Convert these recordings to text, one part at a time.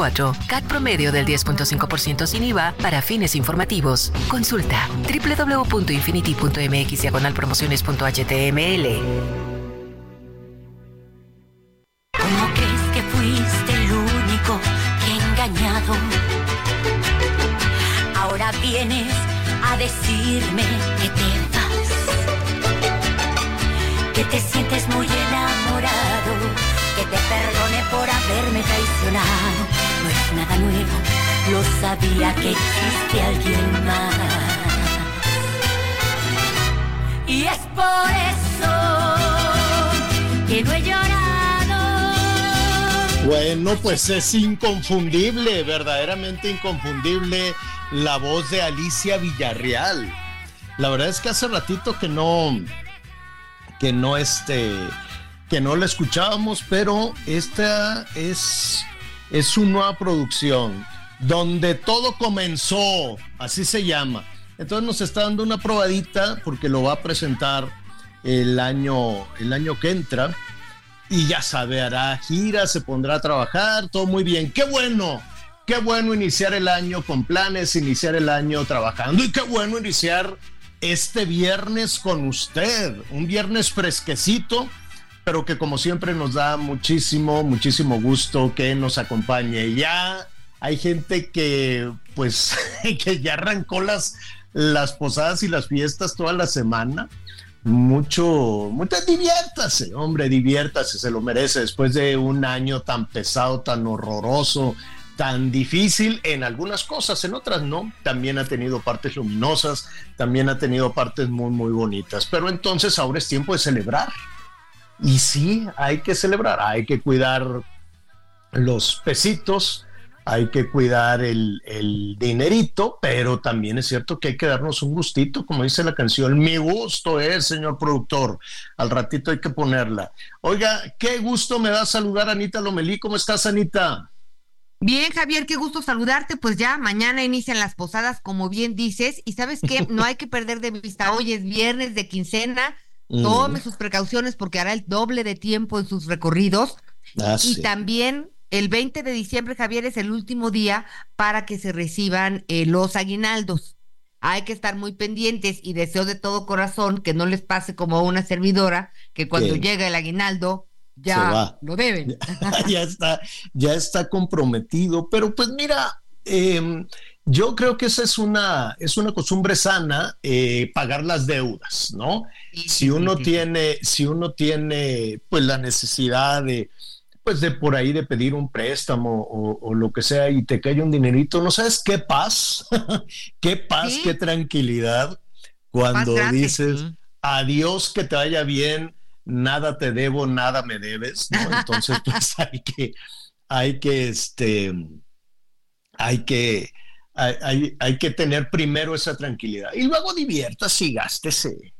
CAT promedio del 10.5% sin IVA para fines informativos. Consulta www.infinity.mx promociones.html. ¿Cómo crees que fuiste el único que engañado? Ahora vienes a decirme que te vas, que te sientes muy enamorado, que te perdone por haberme traicionado. Nada nuevo, lo sabía que existe alguien más. Y es por eso que no he llorado. Bueno, pues es inconfundible, verdaderamente inconfundible la voz de Alicia Villarreal. La verdad es que hace ratito que no, que no este, que no la escuchábamos, pero esta es, es su nueva producción, donde todo comenzó, así se llama. Entonces nos está dando una probadita porque lo va a presentar el año, el año que entra y ya sabe, hará gira, se pondrá a trabajar, todo muy bien. Qué bueno, qué bueno iniciar el año con planes, iniciar el año trabajando y qué bueno iniciar este viernes con usted, un viernes fresquecito, pero que como siempre nos da muchísimo, muchísimo gusto que nos acompañe. Ya hay gente que pues que ya arrancó las, las posadas y las fiestas toda la semana mucho, mucho, diviértase, hombre, diviértase, se lo merece después de un año tan pesado, tan horroroso, tan difícil en algunas cosas, en otras no, también ha tenido partes luminosas, también ha tenido partes muy, muy bonitas, pero entonces ahora es tiempo de celebrar. Y sí, hay que celebrar, hay que cuidar los pesitos, hay que cuidar el, el, dinerito, pero también es cierto que hay que darnos un gustito, como dice la canción. Mi gusto es, señor productor. Al ratito hay que ponerla. Oiga, qué gusto me da saludar a Anita Lomelí. ¿Cómo estás, Anita? Bien, Javier, qué gusto saludarte. Pues ya mañana inician las posadas, como bien dices, y sabes que no hay que perder de vista. Hoy es viernes de quincena. Tome sus precauciones porque hará el doble de tiempo en sus recorridos. Ah, y sí. también el 20 de diciembre, Javier, es el último día para que se reciban eh, los aguinaldos. Hay que estar muy pendientes y deseo de todo corazón que no les pase como a una servidora, que cuando llega el aguinaldo ya lo deben. ya está, ya está comprometido. Pero pues mira, eh, yo creo que esa es una, es una costumbre sana, eh, pagar las deudas, ¿no? Si uno tiene, si uno tiene pues la necesidad de, pues de por ahí de pedir un préstamo o, o lo que sea y te cae un dinerito, ¿no sabes qué paz? qué paz, Sí. qué tranquilidad cuando dices adiós, que te vaya bien, nada te debo, nada me debes, ¿no? Entonces pues hay que, hay que, este, hay que, hay, que tener primero esa tranquilidad y luego diviértase y gástese.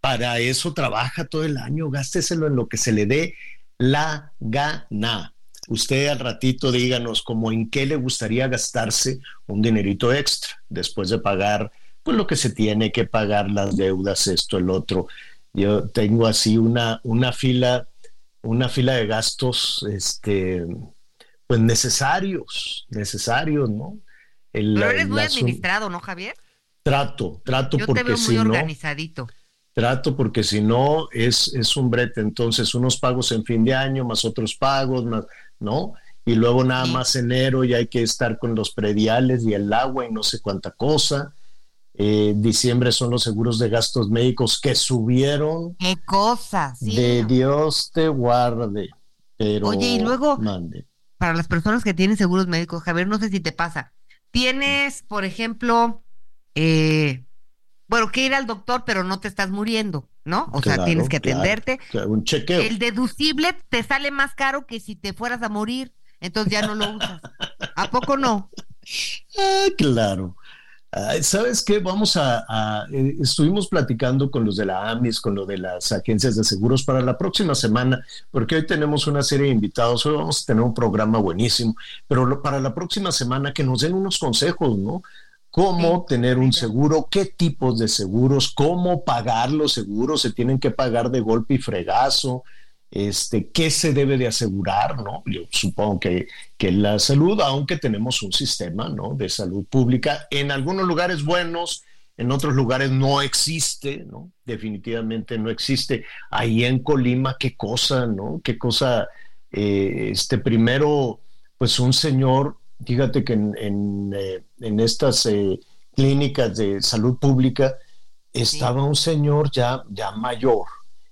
Para eso trabaja todo el año, gásteselo en lo que se le dé la gana. Usted al ratito díganos como en qué le gustaría gastarse un dinerito extra después de pagar pues lo que se tiene que pagar, las deudas, esto, el otro. Yo tengo así una, una fila, una fila de gastos, este, pues necesarios, necesarios, ¿no? El- Pero eres muy administrado, ¿no, Javier? Trato, trato Yo porque te veo si no, trato porque si no es, es un brete. Entonces, unos pagos en fin de año, más otros pagos, más, ¿no? Y luego nada Sí. más enero y hay que estar con los prediales y el agua y no sé cuánta cosa. Eh, diciembre son los seguros de gastos médicos que subieron. Qué cosa, sí. De Dios te guarde. Pero Oye, y luego- mande. Para las personas que tienen seguros médicos, Javier, no sé si te pasa. Tienes, por ejemplo, eh, bueno, que ir al doctor, pero no te estás muriendo, ¿no? O sea, tienes que claro. atenderte. Un chequeo. El deducible te sale más caro que si te fueras a morir, entonces ya no lo usas. ¿A poco no? Ah, claro. ¿Sabes qué? Vamos a, a- eh, estuvimos platicando con los de la AMIS, con lo de las agencias de seguros para la próxima semana, porque hoy tenemos una serie de invitados, hoy vamos a tener un programa buenísimo, pero lo- para la próxima semana que nos den unos consejos, ¿no? Cómo tener un seguro, qué tipos de seguros, cómo pagar los seguros, se tienen que pagar de golpe y fregazo, este, qué se debe de asegurar, ¿no? Yo supongo que, que la salud, aunque tenemos un sistema, ¿no? De salud pública, en algunos lugares buenos, en otros lugares no existe, ¿no? Definitivamente no existe. Ahí en Colima, qué cosa, ¿no? Qué cosa, eh, este, primero, pues un señor, fíjate que en, en, eh, en estas eh, clínicas de salud pública estaba un señor ya, ya mayor,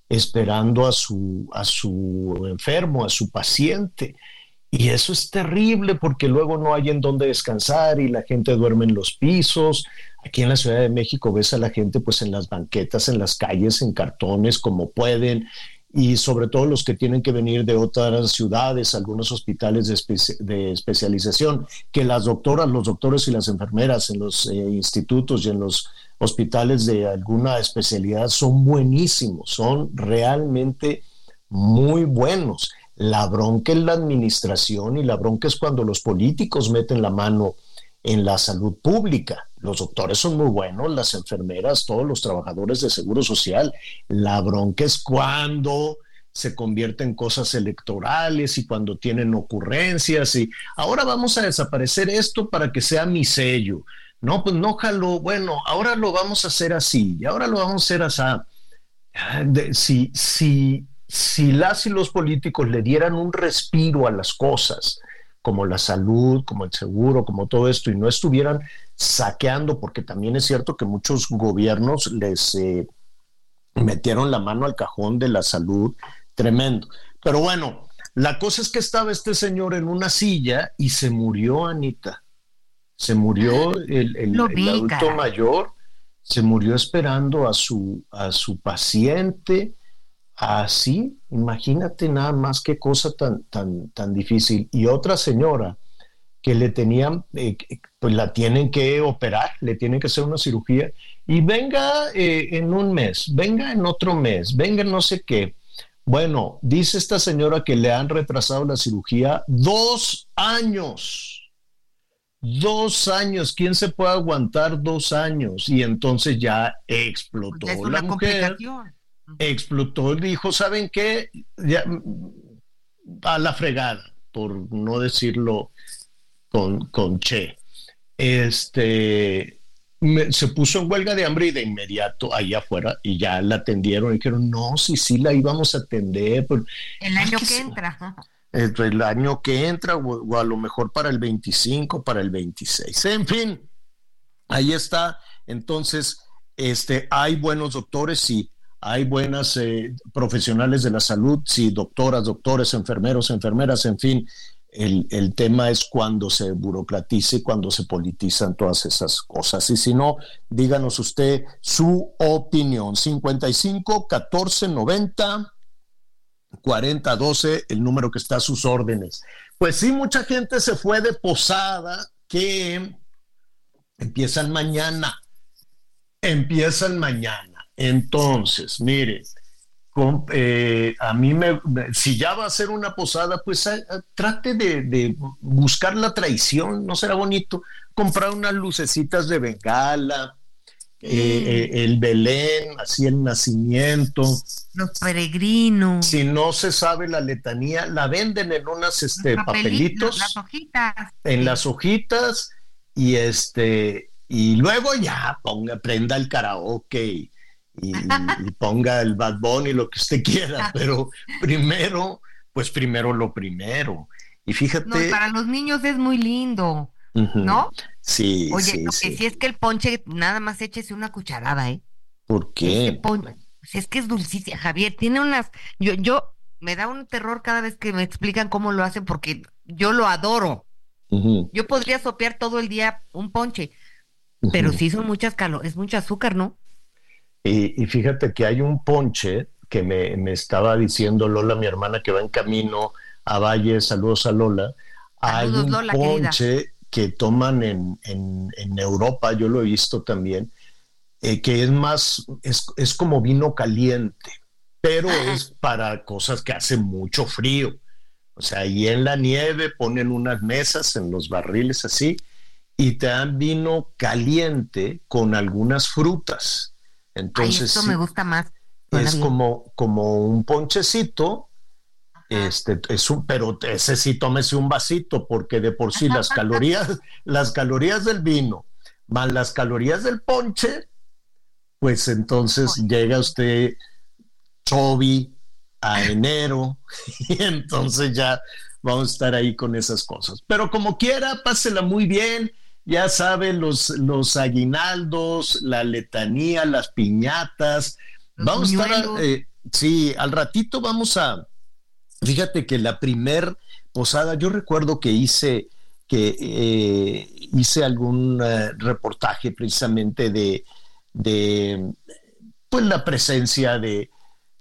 esperando a su, a su enfermo, a su paciente. Y eso es terrible porque luego no hay en dónde descansar y la gente duerme en los pisos. Aquí en la Ciudad de México ves a la gente pues en las banquetas, en las calles, en cartones, como pueden. Y sobre todo los que tienen que venir de otras ciudades, algunos hospitales de, de especialización, que las doctoras, los doctores y las enfermeras en los eh, institutos y en los hospitales de alguna especialidad son buenísimos, son realmente muy buenos. La bronca es la administración y la bronca es cuando los políticos meten la mano en la salud pública. Los doctores son muy buenos, las enfermeras, todos los trabajadores de seguro social. La bronca es cuando se convierte en cosas electorales y cuando tienen ocurrencias y ahora vamos a desaparecer esto para que sea mi sello. No, pues no jalo, bueno, ahora lo vamos a hacer así y ahora lo vamos a hacer así. Ah, si, si, si las y los políticos le dieran un respiro a las cosas, como la salud, como el seguro, como todo esto, y no estuvieran saqueando, porque también es cierto que muchos gobiernos les eh, metieron la mano al cajón de la salud, tremendo. Pero bueno, la cosa es que estaba este señor en una silla y se murió, Anita. Se murió el, el- adulto mayor, se murió esperando a su, a su paciente. Así, imagínate nada más qué cosa tan, tan, tan difícil. Y otra señora que le tenían, eh, pues la tienen que operar, le tienen que hacer una cirugía y venga eh, en un mes, venga en otro mes, venga en no sé qué. Bueno, dice esta señora que le han retrasado la cirugía dos años. Dos años. ¿Quién se puede aguantar dos años? Y entonces ya explotó Ya es la mujer explotó y dijo, ¿saben qué? Ya, a la fregada, por no decirlo con, con che. Este me- se puso en huelga de hambre y de inmediato ahí afuera y ya la atendieron y dijeron, no, sí, sí, la íbamos a atender, pero El año que que entra. eh, el año que entra o, a lo mejor para el 25, para el 26. En fin, ahí está. Entonces, este, hay buenos doctores, sí, hay buenas eh, profesionales de la salud, sí, doctoras, doctores, enfermeros, enfermeras, en fin. El, el tema es cuando se burocratice, cuando se politizan todas esas cosas. Y si no, díganos usted su opinión. 55 14 90 4012, el número que está a sus órdenes. Pues sí, mucha gente se fue de posada que empiezan mañana. Empiezan mañana. Entonces, mire, con- eh, a mí me, si ya va a ser una posada, pues trate de buscar la traición, ¿no será bonito? Comprar unas lucecitas de bengala, eh, eh, el Belén, así el nacimiento. Los peregrinos. Si no se sabe la letanía, la venden en unas este, papelitos, Las hojitas. en las hojitas, y este y luego ya ponga, prenda el karaoke y, y, ponga el Bad Bunny, lo que usted quiera, pero primero, pues primero lo primero. Y fíjate. para los niños es muy lindo, ¿no? Sí. Oye, lo que sí es que el ponche, nada más échese una cucharada, ¿eh? ¿Por qué? pues es que es dulcísima, Javier. Tiene unas. Yo, yo, me da un terror cada vez que me explican cómo lo hacen, porque yo lo adoro. Yo podría sopear todo el día un ponche, pero sí son muchas calorías, es mucho azúcar, ¿no? Y, fíjate que hay un ponche que me, me, estaba diciendo Lola, mi hermana, que va en camino a Valle, saludos a Lola. hay un ponche que toman en, en, Europa, yo lo he visto también, eh, que es más, es, es, como vino caliente, pero es para cosas que hacen mucho frío. O sea, y en la nieve ponen unas mesas en los barriles así y te dan vino caliente con algunas frutas. Entonces, eso me gusta más. Es como, como un ponchecito, este, es un, pero ese sí tómese un vasito, porque de por sí las calorías, las calorías del vino más las calorías del ponche, pues entonces llega usted chovi a enero y entonces ya vamos a estar ahí con esas cosas. Pero como quiera, pásela muy bien. Ya saben, los, los aguinaldos, la letanía, las piñatas. vamos a estar, eh, sí, al ratito vamos a, fíjate que la primer posada, yo recuerdo que hice, que eh, hice algún eh, reportaje precisamente de, pues la presencia de,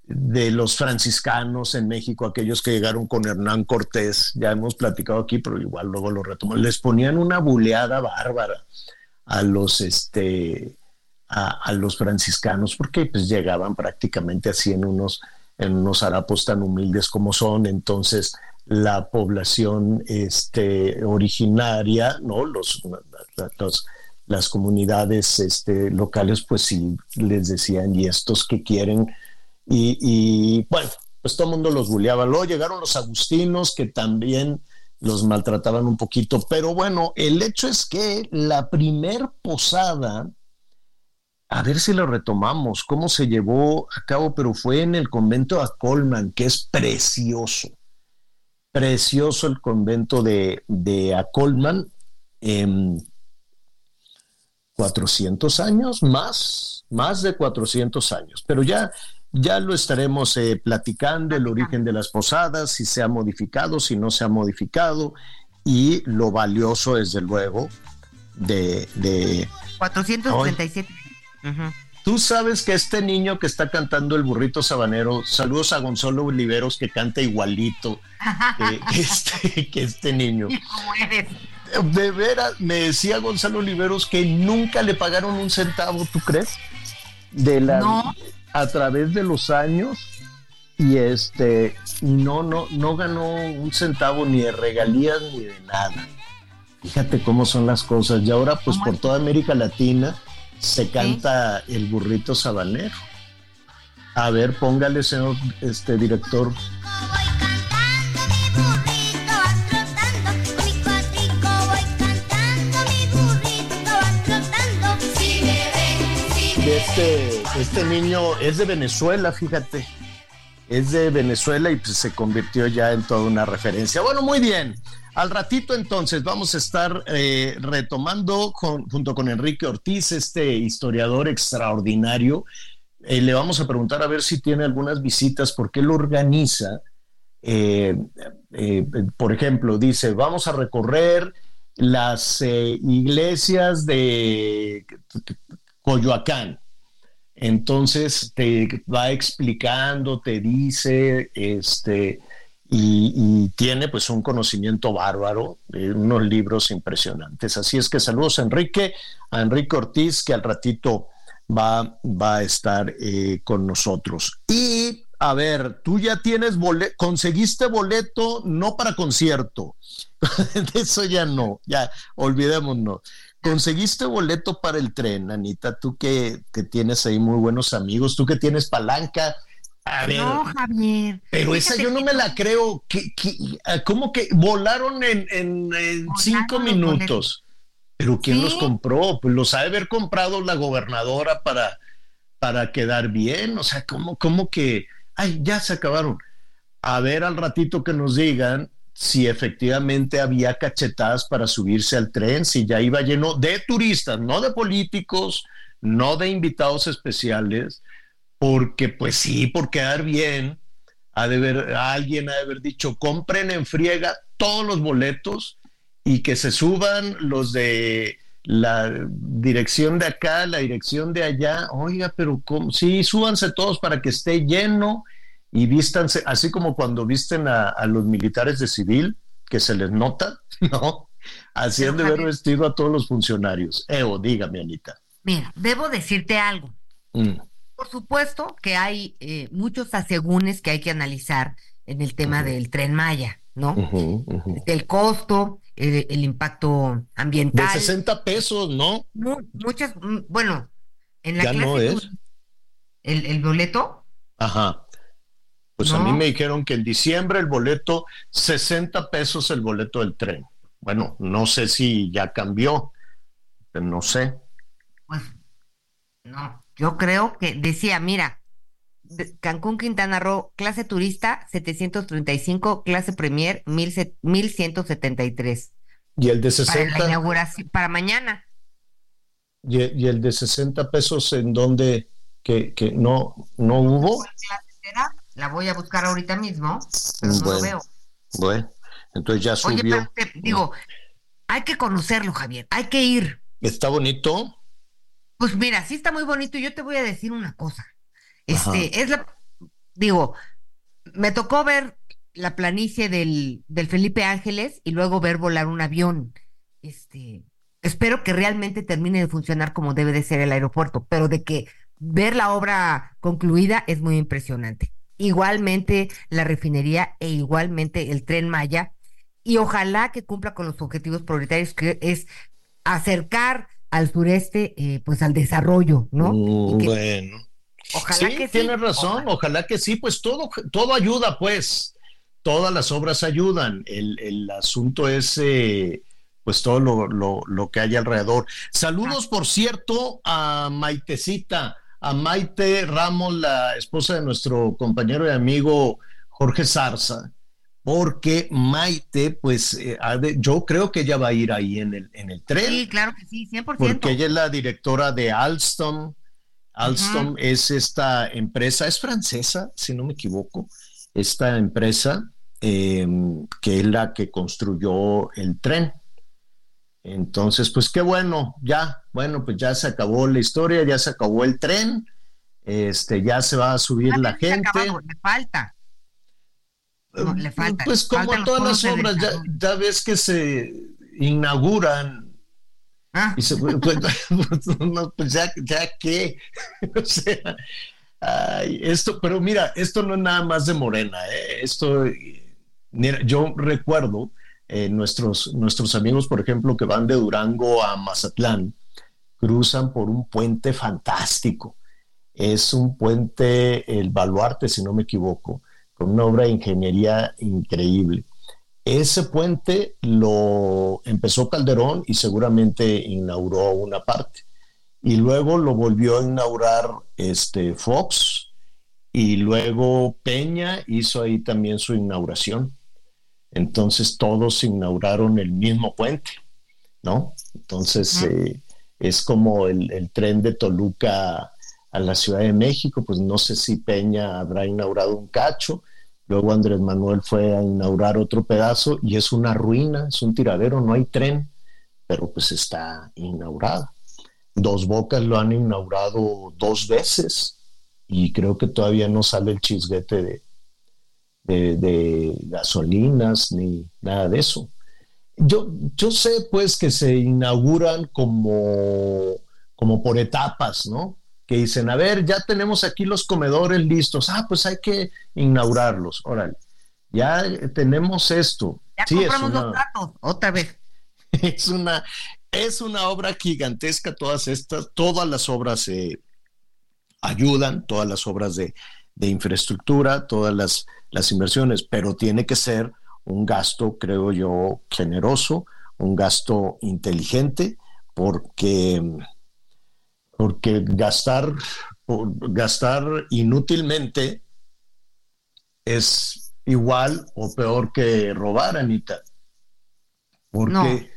de los franciscanos en México, aquellos que llegaron con Hernán Cortés, ya hemos platicado aquí, pero igual luego lo retomo, les ponían una buleada bárbara a los, este, a, los franciscanos, porque pues llegaban prácticamente así en unos, en unos harapos tan humildes como son, entonces la población este, originaria, ¿no? Los, las comunidades este, locales, pues sí les decían, y estos que quieren y, bueno, pues todo el mundo los bulleaba. Luego llegaron los agustinos que también los maltrataban un poquito. Pero bueno, el hecho es que la primer posada, a ver si lo retomamos, cómo se llevó a cabo, pero fue en el convento de Colman, que es precioso. Precioso el convento de, de Acolman. 400 años, más, más de 400 años. Pero ya ya lo estaremos eh, platicando, el origen de las posadas, si se ha modificado, si no se ha modificado, y lo valioso, desde luego, de... de 437. Tú sabes que este niño que está cantando el burrito sabanero, saludos a Gonzalo Oliveros que canta igualito que, este, que este niño. De veras, me decía Gonzalo Oliveros que nunca le pagaron un centavo, ¿tú crees? De la, no a través de los años y este no no no ganó un centavo ni de regalías ni de nada. Fíjate cómo son las cosas. Y ahora pues por toda América Latina se canta el burrito sabanero. A ver, póngale, señor este director. Este, este niño es de Venezuela, fíjate. Es de Venezuela y pues, se convirtió ya en toda una referencia. Bueno, muy bien. Al ratito entonces vamos a estar eh, retomando junto con Enrique Ortiz, este historiador extraordinario. Eh, le vamos a preguntar a ver si tiene algunas visitas, porque él organiza, eh, por ejemplo, dice, vamos a recorrer las iglesias de Coyoacán. Entonces te va explicando, te dice, este, y, tiene pues un conocimiento bárbaro, de unos libros impresionantes. Así es que saludos a Enrique, a Enrique Ortiz, que al ratito va, va a estar eh, con nosotros. Y a ver, tú ya tienes boleto, conseguiste boleto no para concierto, eso ya no, ya olvidémonos. ¿Conseguiste boleto para el tren, Anita? Tú que, tienes ahí muy buenos amigos, tú que tienes palanca. A ver, no, Javier. Pero esa yo no me la creo. ¿Cómo que volaron en, cinco minutos? Pero ¿quién los compró? Pues los ha de haber comprado la gobernadora para, para quedar bien. O sea, ¿cómo, cómo que, ay, ya se acabaron? A ver al ratito que nos digan si efectivamente había cachetadas para subirse al tren, si ya iba lleno de turistas, no de políticos, no de invitados especiales, porque pues sí, por quedar bien, ha de ver, alguien ha de haber dicho, compren en friega todos los boletos y que se suban los de la dirección de acá, la dirección de allá, oiga, pero ¿cómo? sí, súbanse todos para que esté lleno y vístanse, así como cuando visten a, los militares de civil, que se les nota, ¿no? Así han de haber vestido a todos los funcionarios. Eo, dígame, Anita. Mira, debo decirte algo. Mm. Por supuesto que hay eh, muchos asegúnes que hay que analizar en el tema del tren Maya, ¿no? El costo, el, impacto ambiental. De 60 pesos, ¿no? muchas, mm, bueno, en la ya no es. El, boleto. Ajá. Pues a mí me dijeron que en diciembre el boleto, 60 pesos el boleto del tren. Bueno, no sé si ya cambió, no sé. Pues, no, yo creo que decía, mira, Cancún, Quintana Roo, clase turista 735, clase premier 1173. ¿Y el de 60? Para la inauguración, para mañana. ¿Y, el de 60 pesos en donde que, que no, no hubo? La voy a buscar ahorita mismo, pero no lo veo. Bueno, entonces ya subió. Oye, digo, hay que conocerlo, Javier, hay que ir. ¿Está bonito? Pues mira, sí está muy bonito y yo te voy a decir una cosa. Este, es la, digo, me tocó ver la planicie del, del Felipe Ángeles y luego ver volar un avión. Este, espero que realmente termine de funcionar como debe de ser el aeropuerto, pero de que ver la obra concluida es muy impresionante. Igualmente la refinería e igualmente el tren Maya y ojalá que cumpla con los objetivos prioritarios que es acercar al sureste, eh, pues al desarrollo, ¿no? Mm, bueno. Ojalá que sí. Tienes razón, ojalá. que sí, pues todo, todo ayuda, pues. Todas las obras ayudan. El, asunto es, eh, pues, todo lo, lo, que hay alrededor. Saludos, por cierto, a Maitecita, a Maite Ramos, la esposa de nuestro compañero y amigo Jorge Zarza porque Maite, pues eh, yo creo que ella va a ir ahí en el, en el tren. Sí, claro que sí, 100%. Porque ella es la directora de Alstom. Alstom es esta empresa, es francesa, si no me equivoco, esta empresa em, que es la que construyó el tren. Entonces, pues qué bueno, ya, bueno, pues ya se acabó la historia, ya se acabó el tren, este, ya se va a subir la gente. me falta. Pues como todas las obras, ya, ves que se inauguran ah. y se, pues, pues, pues ya, ya que, o sea, esto, pero mira, esto no es nada más de Morena, ¿eh? esto, mira, yo recuerdo eh, nuestros, nuestros amigos, por ejemplo, que van de Durango a Mazatlán, cruzan por un puente fantástico, es un puente, el baluarte, si no me equivoco, con una obra de ingeniería increíble. Ese puente lo empezó Calderón y seguramente inauguró una parte. Y luego lo volvió a inaugurar este Fox y luego Peña hizo ahí también su inauguración. Entonces todos inauguraron el mismo puente, ¿no? Entonces eh, es como el, el, tren de Toluca a la Ciudad de México, pues no sé si Peña habrá inaugurado un cacho, luego Andrés Manuel fue a inaugurar otro pedazo y es una ruina, es un tiradero, no hay tren, pero pues está inaugurado. Dos Bocas lo han inaugurado dos veces y creo que todavía no sale el chisguete de, de, gasolinas ni nada de eso. Yo, yo sé pues que se inauguran como, como por etapas, ¿no? Que dicen, a ver, ya tenemos aquí los comedores listos, ah, pues hay que inaugurarlos, órale, ya tenemos esto. Ya compramos los datos, otra vez. Es una, es una obra gigantesca, todas estas, todas las obras se ayudan, todas las obras de, infraestructura, todas las, las inversiones, pero tiene que ser un gasto, creo yo, generoso, un gasto inteligente, porque, porque gastar, gastar inútilmente es igual o peor que robar, Anita. Porque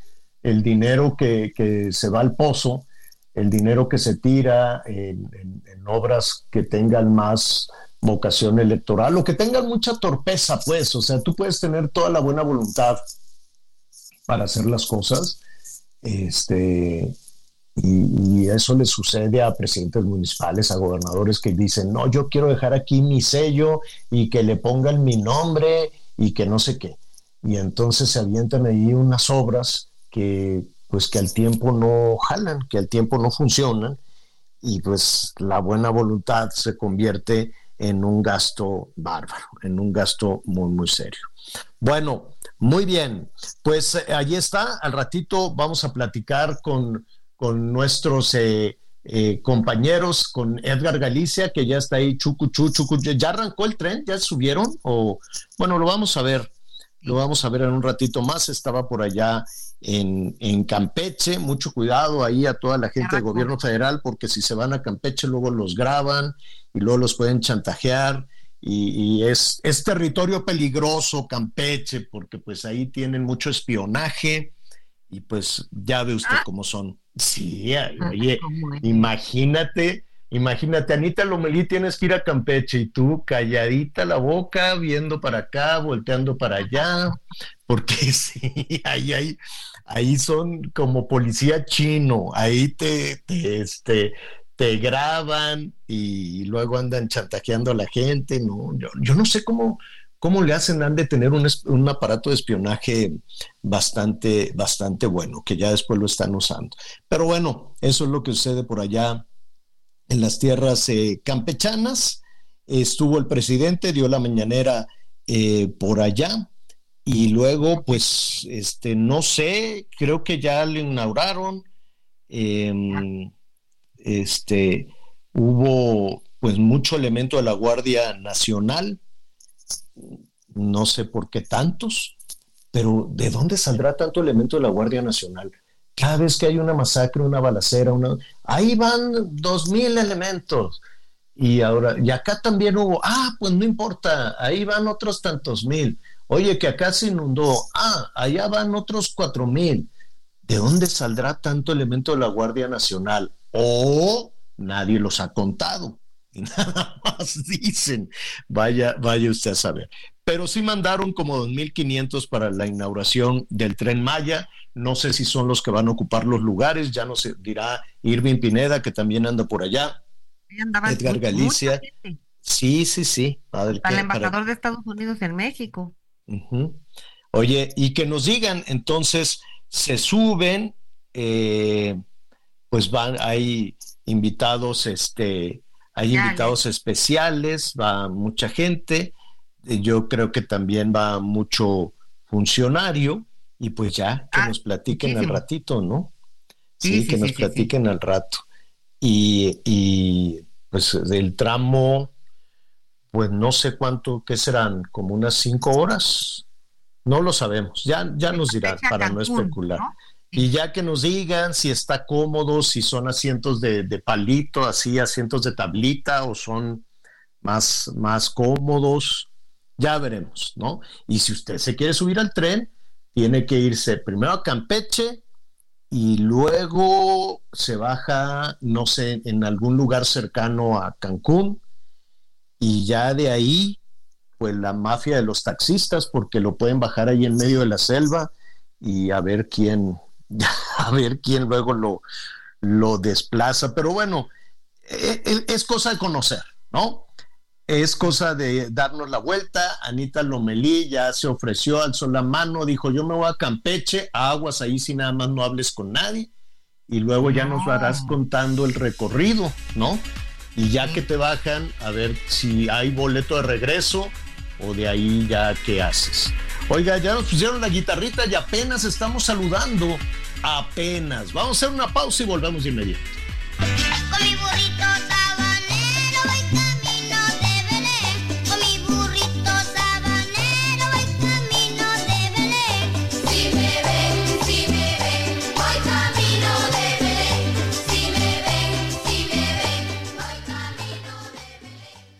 el dinero que, que, se va al pozo, el dinero que se tira en, en, obras que tengan más vocación electoral o que tengan mucha torpeza, pues, o sea, tú puedes tener toda la buena voluntad para hacer las cosas, este, y, eso le sucede a presidentes municipales, a gobernadores que dicen, no, yo quiero dejar aquí mi sello y que le pongan mi nombre y que no sé qué. Y entonces se avientan ahí unas obras que pues que al tiempo no jalan, que al tiempo no funcionan y pues la buena voluntad se convierte en un gasto bárbaro, en un gasto muy, muy serio. Bueno, muy bien, pues eh, allí está, al ratito vamos a platicar con con nuestros eh, eh, compañeros, con Edgar Galicia, que ya está ahí, chucu, chucu, ¿ya arrancó el tren? ¿Ya subieron? O, bueno, lo vamos a ver, lo vamos a ver en un ratito más, estaba por allá en, en Campeche, mucho cuidado ahí a toda la gente del gobierno federal, porque si se van a Campeche luego los graban y luego los pueden chantajear. Y, y, es, es territorio peligroso Campeche porque pues ahí tienen mucho espionaje y pues ya ve usted ah. cómo son. Sí, ah, oye, imagínate, imagínate, Anita Lomelí tienes que ir a Campeche y tú calladita la boca, viendo para acá, volteando para allá, porque sí, ahí, ahí, ahí son como policía chino, ahí te, te, este, te graban y luego andan chantajeando a la gente, no, yo, yo no sé cómo, ¿Cómo le hacen? Han de tener un, aparato de espionaje bastante, bastante bueno, que ya después lo están usando. Pero bueno, eso es lo que sucede por allá en las tierras eh, campechanas. Estuvo el presidente, dio la mañanera eh, por allá y luego, pues, este, no sé, creo que ya le inauguraron. Em, este, hubo pues mucho elemento de la Guardia Nacional no sé por qué tantos, pero ¿de dónde saldrá tanto elemento de la Guardia Nacional? Cada vez que hay una masacre, una balacera, una... ahí van dos mil elementos. Y ahora, y acá también hubo, ah, pues no importa, ahí van otros tantos mil. Oye, que acá se inundó, ah, allá van otros cuatro mil. ¿De dónde saldrá tanto elemento de la Guardia Nacional? O nadie los ha contado. Y nada más dicen, vaya, vaya usted a saber. Pero sí mandaron como 2.500 para la inauguración del tren Maya. No sé si son los que van a ocupar los lugares, ya no se dirá Irving Pineda, que también anda por allá. Edgar Galicia. Sí, sí, sí. Para el embajador de Estados Unidos en México. Oye, y que nos digan, entonces, se suben, eh, pues van, hay invitados, este, hay invitados especiales, va mucha gente, eh, yo creo que también va mucho funcionario y pues ya que ah, nos platiquen al ratito, ¿no? Sí, que nos platiquen al rato. Y, y pues del tramo, pues no sé cuánto, ¿qué serán? Como unas cinco horas. No lo sabemos, ya, ya nos dirán para no especular. Y ya que nos digan si está cómodo, si son asientos de, palito, así asientos de tablita o son más, más cómodos, ya veremos, ¿no? Y si usted se quiere subir al tren, tiene que irse primero a Campeche y luego se baja, no sé, en algún lugar cercano a Cancún y ya de ahí, pues la mafia de los taxistas, porque lo pueden bajar ahí en medio de la selva y a ver quién, a ver quién luego lo, lo desplaza. Pero bueno, e, e, es cosa de conocer, ¿no? Es cosa de darnos la vuelta. Anita Lomelí ya se ofreció, alzó la mano, dijo, yo me voy a Campeche, aguas ahí si nada más no hables con nadie. Y luego ya nos harás contando el recorrido, ¿no? Y ya que te bajan, a ver si hay boleto de regreso o de ahí ya qué haces. Oiga, ya nos pusieron la guitarrita y apenas estamos saludando. Apenas. Vamos a hacer una pausa y volvemos de inmediato.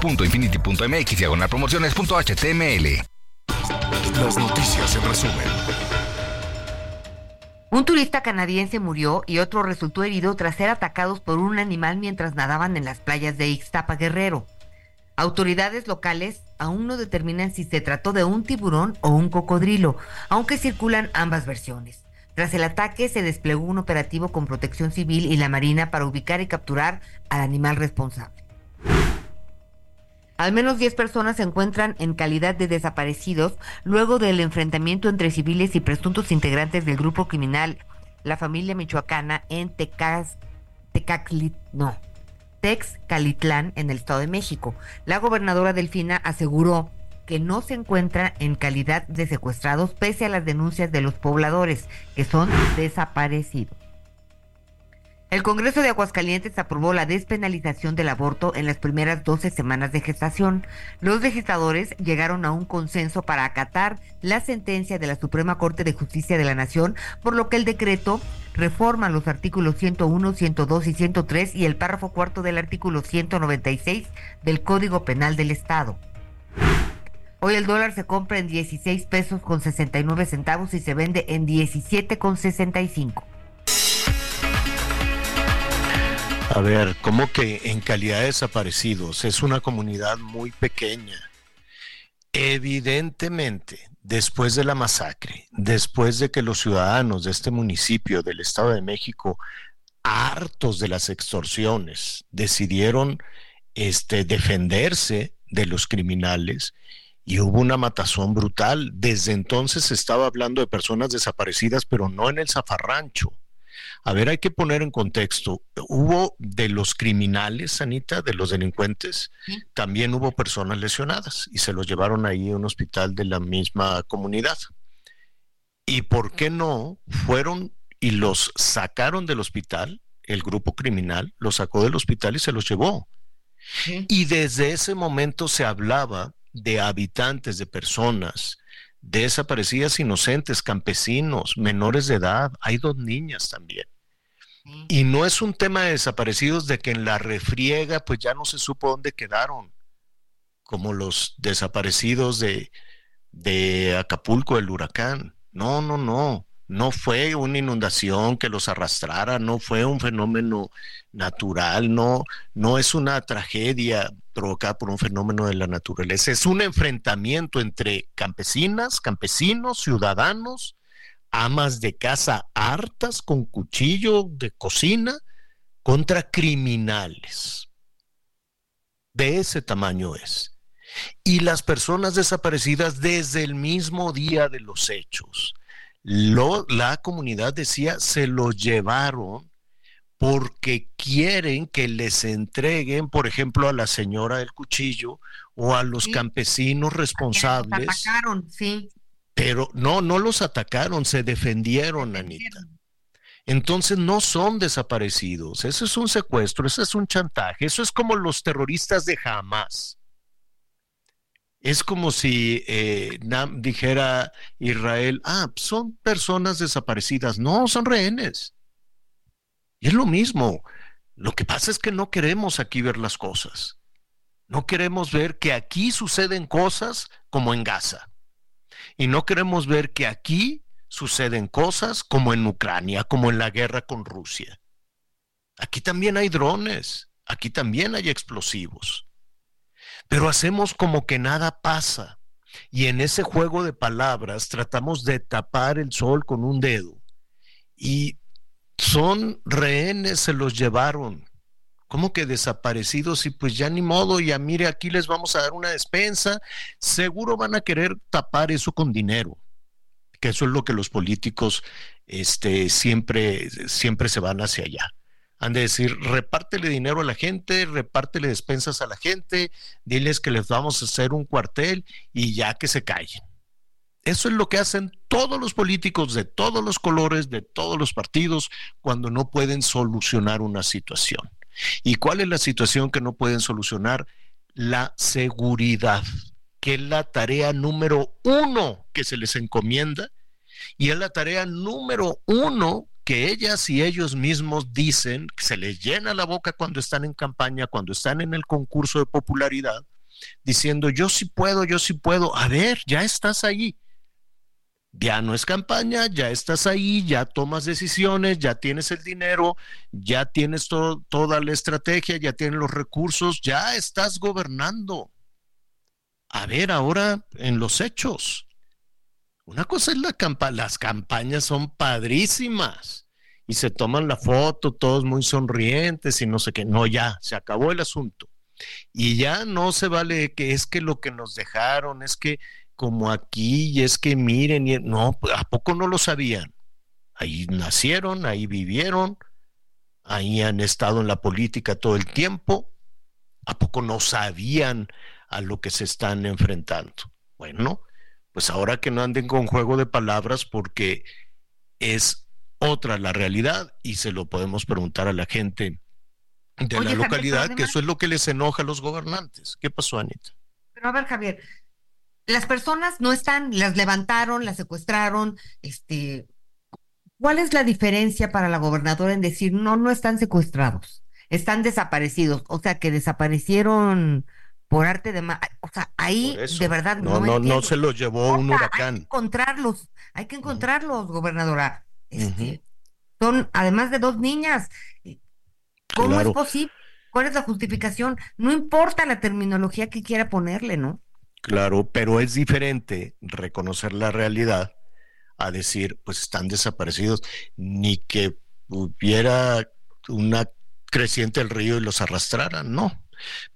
www.infinity.mx diagonal promociones.html. Las noticias en resumen. Un turista canadiense murió y otro resultó herido tras ser atacados por un animal mientras nadaban en las playas de Ixtapa Guerrero. Autoridades locales aún no determinan si se trató de un tiburón o un cocodrilo, aunque circulan ambas versiones. Tras el ataque se desplegó un operativo con protección civil y la Marina para ubicar y capturar al animal responsable. Al menos 10 personas se encuentran en calidad de desaparecidos luego del enfrentamiento entre civiles y presuntos integrantes del grupo criminal La Familia Michoacana en no, Texcalitlán, en el Estado de México. La gobernadora Delfina aseguró que no se encuentra en calidad de secuestrados pese a las denuncias de los pobladores, que son desaparecidos. El Congreso de Aguascalientes aprobó la despenalización del aborto en las primeras 12 semanas de gestación. Los legisladores llegaron a un consenso para acatar la sentencia de la Suprema Corte de Justicia de la Nación, por lo que el decreto reforma los artículos 101, 102 y 103 y el párrafo cuarto del artículo 196 del Código Penal del Estado. Hoy el dólar se compra en 16 pesos con 69 centavos y se vende en 17 con 65. A ver, ¿cómo que en calidad de desaparecidos? Es una comunidad muy pequeña. Evidentemente, después de la masacre, después de que los ciudadanos de este municipio del Estado de México, hartos de las extorsiones, decidieron este, defenderse de los criminales y hubo una matazón brutal. Desde entonces se estaba hablando de personas desaparecidas, pero no en el zafarrancho a ver, hay que poner en contexto. Hubo de los criminales, Anita, de los delincuentes, también hubo personas lesionadas y se los llevaron ahí a un hospital de la misma comunidad. ¿Y por qué no fueron y los sacaron del hospital? El grupo criminal los sacó del hospital y se los llevó. Y desde ese momento se hablaba de habitantes, de personas desaparecidas inocentes, campesinos, menores de edad. Hay dos niñas también. Y no es un tema de desaparecidos de que en la refriega pues ya no se supo dónde quedaron, como los desaparecidos de, de Acapulco, el huracán. No, no, no. No fue una inundación que los arrastrara, no fue un fenómeno natural, no, no es una tragedia provocada por un fenómeno de la naturaleza, es un enfrentamiento entre campesinas, campesinos, ciudadanos, amas de casa hartas con cuchillo de cocina contra criminales. De ese tamaño es. Y las personas desaparecidas desde el mismo día de los hechos. la comunidad decía, se lo llevaron porque quieren que les entreguen, por ejemplo, a la señora del cuchillo o a los campesinos responsables. sí. Pero no, no los atacaron, se defendieron, Anita. Entonces no son desaparecidos, eso es un secuestro, eso es un chantaje, eso es como los terroristas de Hamas. Es como si eh, dijera Israel, ah, son personas desaparecidas. No, son rehenes. Y es lo mismo. Lo que pasa es que no queremos aquí ver las cosas. No queremos ver que aquí suceden cosas como en Gaza. Y no queremos ver que aquí suceden cosas como en Ucrania, como en la guerra con Rusia. Aquí también hay drones, aquí también hay explosivos. Pero hacemos como que nada pasa. Y en ese juego de palabras tratamos de tapar el sol con un dedo. Y son rehenes, se los llevaron. ¿Cómo que desaparecidos? Y pues ya ni modo, ya mire, aquí les vamos a dar una despensa. Seguro van a querer tapar eso con dinero, que eso es lo que los políticos este, siempre, siempre se van hacia allá. Han de decir, repártele dinero a la gente, repártele despensas a la gente, diles que les vamos a hacer un cuartel y ya que se callen. Eso es lo que hacen todos los políticos de todos los colores, de todos los partidos, cuando no pueden solucionar una situación. ¿Y cuál es la situación que no pueden solucionar? La seguridad, que es la tarea número uno que se les encomienda y es la tarea número uno que ellas y ellos mismos dicen, que se les llena la boca cuando están en campaña, cuando están en el concurso de popularidad, diciendo, yo sí puedo, yo sí puedo. A ver, ya estás ahí ya no es campaña, ya estás ahí, ya tomas decisiones, ya tienes el dinero, ya tienes toda la estrategia, ya tienes los recursos, ya estás gobernando. A ver, ahora en los hechos. Una cosa es la campaña, las campañas son padrísimas y se toman la foto, todos muy sonrientes y no sé qué. No, ya, se acabó el asunto. Y ya no se vale que es que lo que nos dejaron, es que como aquí y es que miren, y, no, pues, ¿a poco no lo sabían? Ahí nacieron, ahí vivieron, ahí han estado en la política todo el tiempo, ¿a poco no sabían a lo que se están enfrentando? Bueno, pues ahora que no anden con juego de palabras porque es otra la realidad y se lo podemos preguntar a la gente de la localidad, que eso es lo que les enoja a los gobernantes. ¿Qué pasó, Anita? Pero a ver, Javier, las personas no están, las levantaron, las secuestraron, este, ¿cuál es la diferencia para la gobernadora en decir no, no están secuestrados, están desaparecidos, o sea, que desaparecieron por arte de o sea, ahí de verdad no no, no, se los llevó un huracán. Hay que encontrarlos, hay que encontrarlos, gobernadora. Este, Son además de dos niñas. ¿Cómo es posible? ¿Cuál es la justificación? No importa la terminología que quiera ponerle, ¿no? Claro, pero es diferente reconocer la realidad a decir, pues están desaparecidos, ni que hubiera una creciente el río y los arrastrara, no.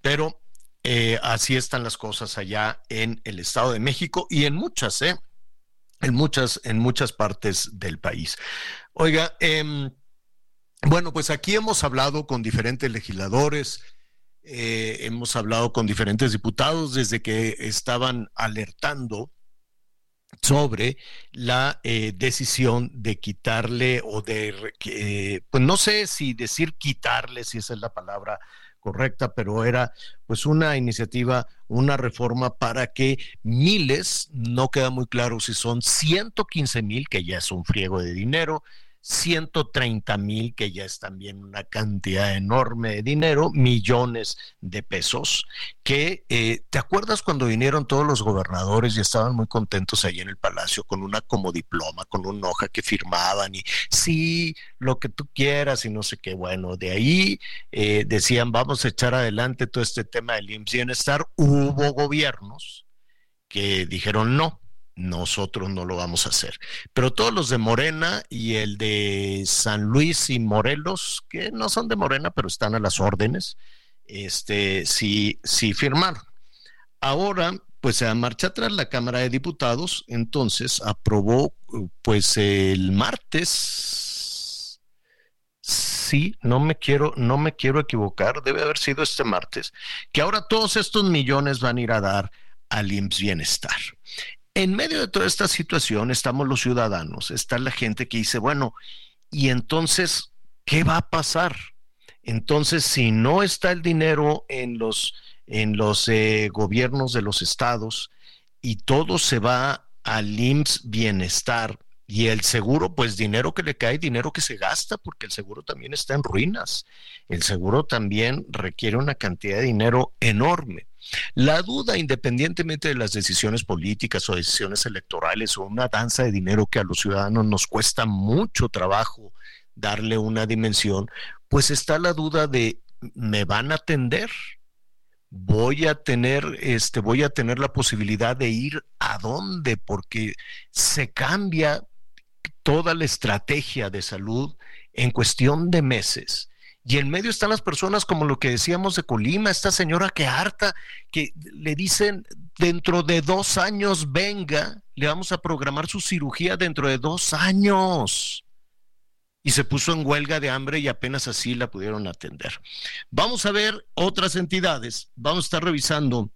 Pero eh, así están las cosas allá en el Estado de México y en muchas, ¿eh? En muchas, en muchas partes del país. Oiga, em, bueno, pues aquí hemos hablado con diferentes legisladores, eh, hemos hablado con diferentes diputados desde que estaban alertando sobre la eh, decisión de quitarle o de, pues no sé si decir quitarle, si esa es la palabra correcta, pero era pues una iniciativa, una reforma para que miles, no queda muy claro si son 115 mil, que ya es un friego de dinero, 130 mil, que ya es también una cantidad enorme de dinero, millones de pesos, que eh, te acuerdas cuando vinieron todos los gobernadores y estaban muy contentos ahí en el palacio con una como diploma, con una hoja que firmaban y sí, lo que tú quieras y no sé qué, bueno, de ahí eh, decían vamos a echar adelante todo este tema del IMSS Bienestar, hubo gobiernos que dijeron no, nosotros no lo vamos a hacer. Pero todos los de Morena y el de San Luis y Morelos, que no son de Morena, pero están a las órdenes, este, sí, sí firmaron. Ahora, pues se marcha atrás la Cámara de Diputados, entonces aprobó, pues el martes, sí, no me quiero, no me quiero equivocar, debe haber sido este martes, que ahora todos estos millones van a ir a dar al IMSS Bienestar. En medio de toda esta situación estamos los ciudadanos, está la gente que dice, bueno, y entonces, ¿qué va a pasar? Entonces, si no está el dinero en los, en los eh, gobiernos de los estados y todo se va al IMSS bienestar y el seguro, pues dinero que le cae, dinero que se gasta, porque el seguro también está en ruinas. El seguro también requiere una cantidad de dinero enorme. La duda, independientemente de las decisiones políticas o decisiones electorales o una danza de dinero que a los ciudadanos nos cuesta mucho trabajo darle una dimensión, pues está la duda de ¿me van a atender? Voy a tener este voy a tener la posibilidad de ir a dónde porque se cambia toda la estrategia de salud en cuestión de meses Y en medio están las personas como lo que decíamos de Colima, esta señora que harta, que le dicen dentro de dos años venga, le vamos a programar su cirugía dentro de dos años. Y se puso en huelga de hambre y apenas así la pudieron atender. Vamos a ver otras entidades, vamos a estar revisando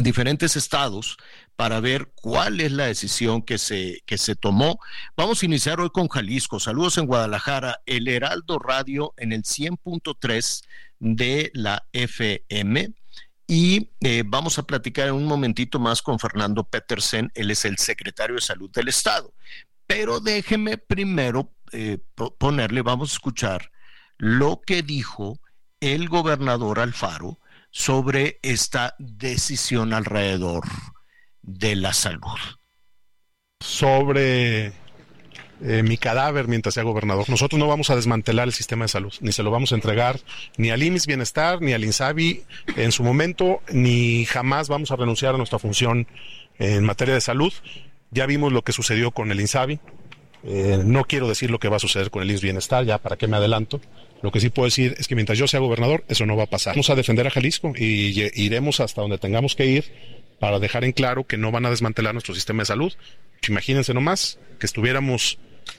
diferentes estados para ver cuál es la decisión que se, que se tomó. Vamos a iniciar hoy con Jalisco. Saludos en Guadalajara, el Heraldo Radio en el 100.3 de la FM. Y eh, vamos a platicar en un momentito más con Fernando Petersen, él es el secretario de Salud del Estado. Pero déjeme primero eh, ponerle, vamos a escuchar lo que dijo el gobernador Alfaro sobre esta decisión alrededor de la salud. Sobre eh, mi cadáver mientras sea gobernador. Nosotros no vamos a desmantelar el sistema de salud, ni se lo vamos a entregar ni al IMIS Bienestar, ni al INSABI en su momento, ni jamás vamos a renunciar a nuestra función en materia de salud. Ya vimos lo que sucedió con el INSABI. Eh, no quiero decir lo que va a suceder con el IMSS Bienestar, ya para qué me adelanto. Lo que sí puedo decir es que mientras yo sea gobernador, eso no va a pasar. Vamos a defender a Jalisco y iremos hasta donde tengamos que ir para dejar en claro que no van a desmantelar nuestro sistema de salud. Imagínense nomás que estuviéramos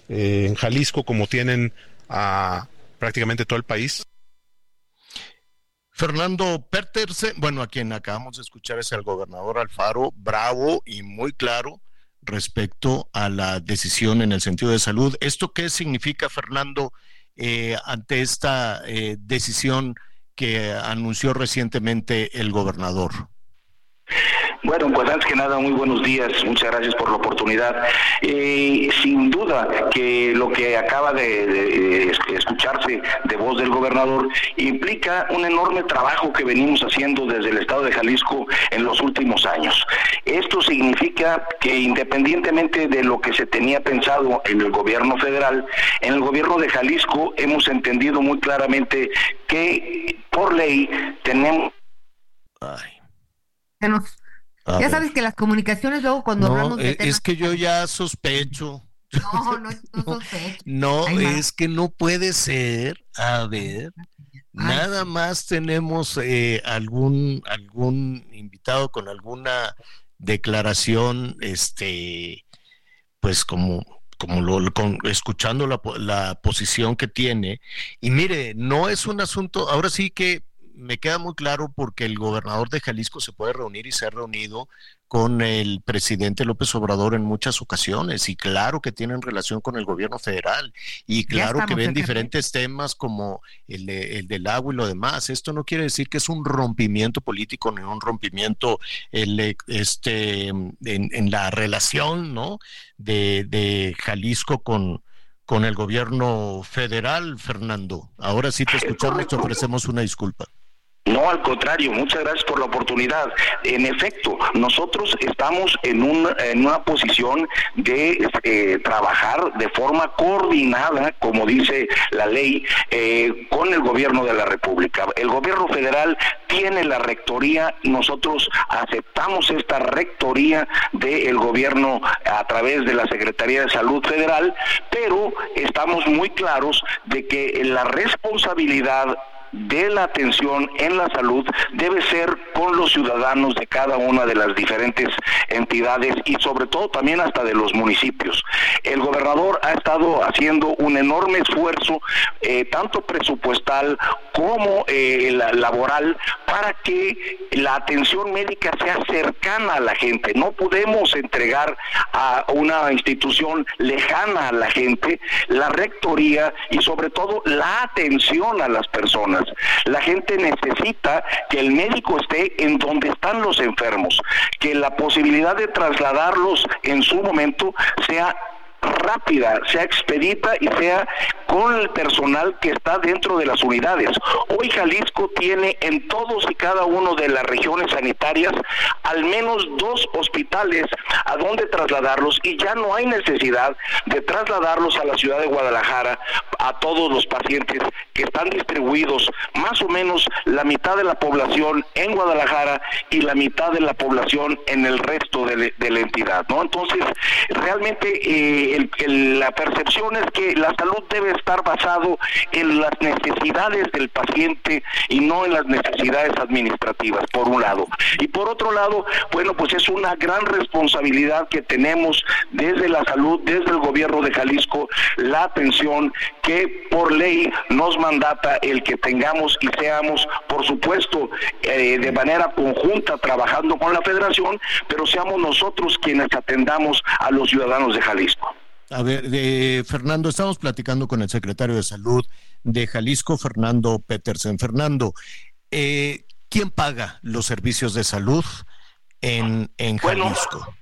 eh, en Jalisco como tienen a prácticamente todo el país. Fernando Perterse, bueno, a quien acabamos de escuchar es el gobernador Alfaro, bravo y muy claro respecto a la decisión en el sentido de salud. ¿Esto qué significa, Fernando? Eh, ante esta eh, decisión que anunció recientemente el gobernador? Bueno, pues antes que nada, muy buenos días, muchas gracias por la oportunidad. Eh, sin duda que lo que acaba de, escucharse de voz del gobernador implica un enorme trabajo que venimos haciendo desde el estado de Jalisco en los últimos años. Esto significa que independientemente de lo que se tenía pensado en el gobierno federal, en el gobierno de Jalisco hemos entendido muy claramente que por ley tenemos... ya sabes que las comunicaciones luego cuando hablamos de es que yo ya sospecho. No, no, no sospecho. no, es que no puede ser. A ver, nada más tenemos eh, algún algún invitado con alguna declaración, este, pues como como lo, con, escuchando la, la posición que tiene. Y mire, no es un asunto, ahora sí que me queda muy claro porque el gobernador de Jalisco se puede reunir y se ha reunido con el presidente López Obrador en muchas ocasiones y claro que tienen relación con el gobierno federal y claro que ven diferentes temas como el, el, del agua y lo demás. Esto no quiere decir que es un rompimiento político ni un rompimiento el, este, en, en, la relación ¿no? de, de Jalisco con, con el gobierno federal, Fernando. Ahora sí te escuchamos te ofrecemos una disculpa. No, al contrario, muchas gracias por la oportunidad. En efecto, nosotros estamos en, en una posición de eh, trabajar de forma coordinada, como dice la ley, eh, con el gobierno de la República. El gobierno federal tiene la rectoría, nosotros aceptamos esta rectoría del gobierno a través de la Secretaría de Salud Federal, pero estamos muy claros de que la responsabilidad de la atención en la salud debe ser con los ciudadanos de cada una de las diferentes entidades y sobre todo también hasta de los municipios. El gobernador ha estado haciendo un enorme esfuerzo, eh, tanto presupuestal como eh, laboral, para que la atención médica sea cercana a la gente. No podemos entregar a una institución lejana a la gente la rectoría y sobre todo la atención a las personas. La gente necesita que el médico esté en donde están los enfermos, que la posibilidad de trasladarlos en su momento sea rápida, sea expedita y sea con el personal que está dentro de las unidades. Hoy Jalisco tiene en todos y cada uno de las regiones sanitarias al menos dos hospitales a donde trasladarlos y ya no hay necesidad de trasladarlos a la ciudad de Guadalajara a todos los pacientes que están distribuidos más o menos la mitad de la población en Guadalajara y la mitad de la población en el resto de, la entidad, ¿no? Entonces, realmente eh, la percepción es que la salud debe estar basado en las necesidades del paciente y no en las necesidades administrativas, por un lado. Y por otro lado, bueno, pues es una gran responsabilidad que tenemos desde la salud, desde el gobierno de Jalisco, la atención que por ley nos mandata el que tengamos y seamos, por supuesto, eh, de manera conjunta trabajando con la federación, pero seamos nosotros quienes atendamos a los ciudadanos de Jalisco. A ver, Fernando, estamos platicando con el secretario de Salud de Jalisco, Fernando Petersen. Fernando, eh, ¿quién paga los servicios de salud en, en Jalisco?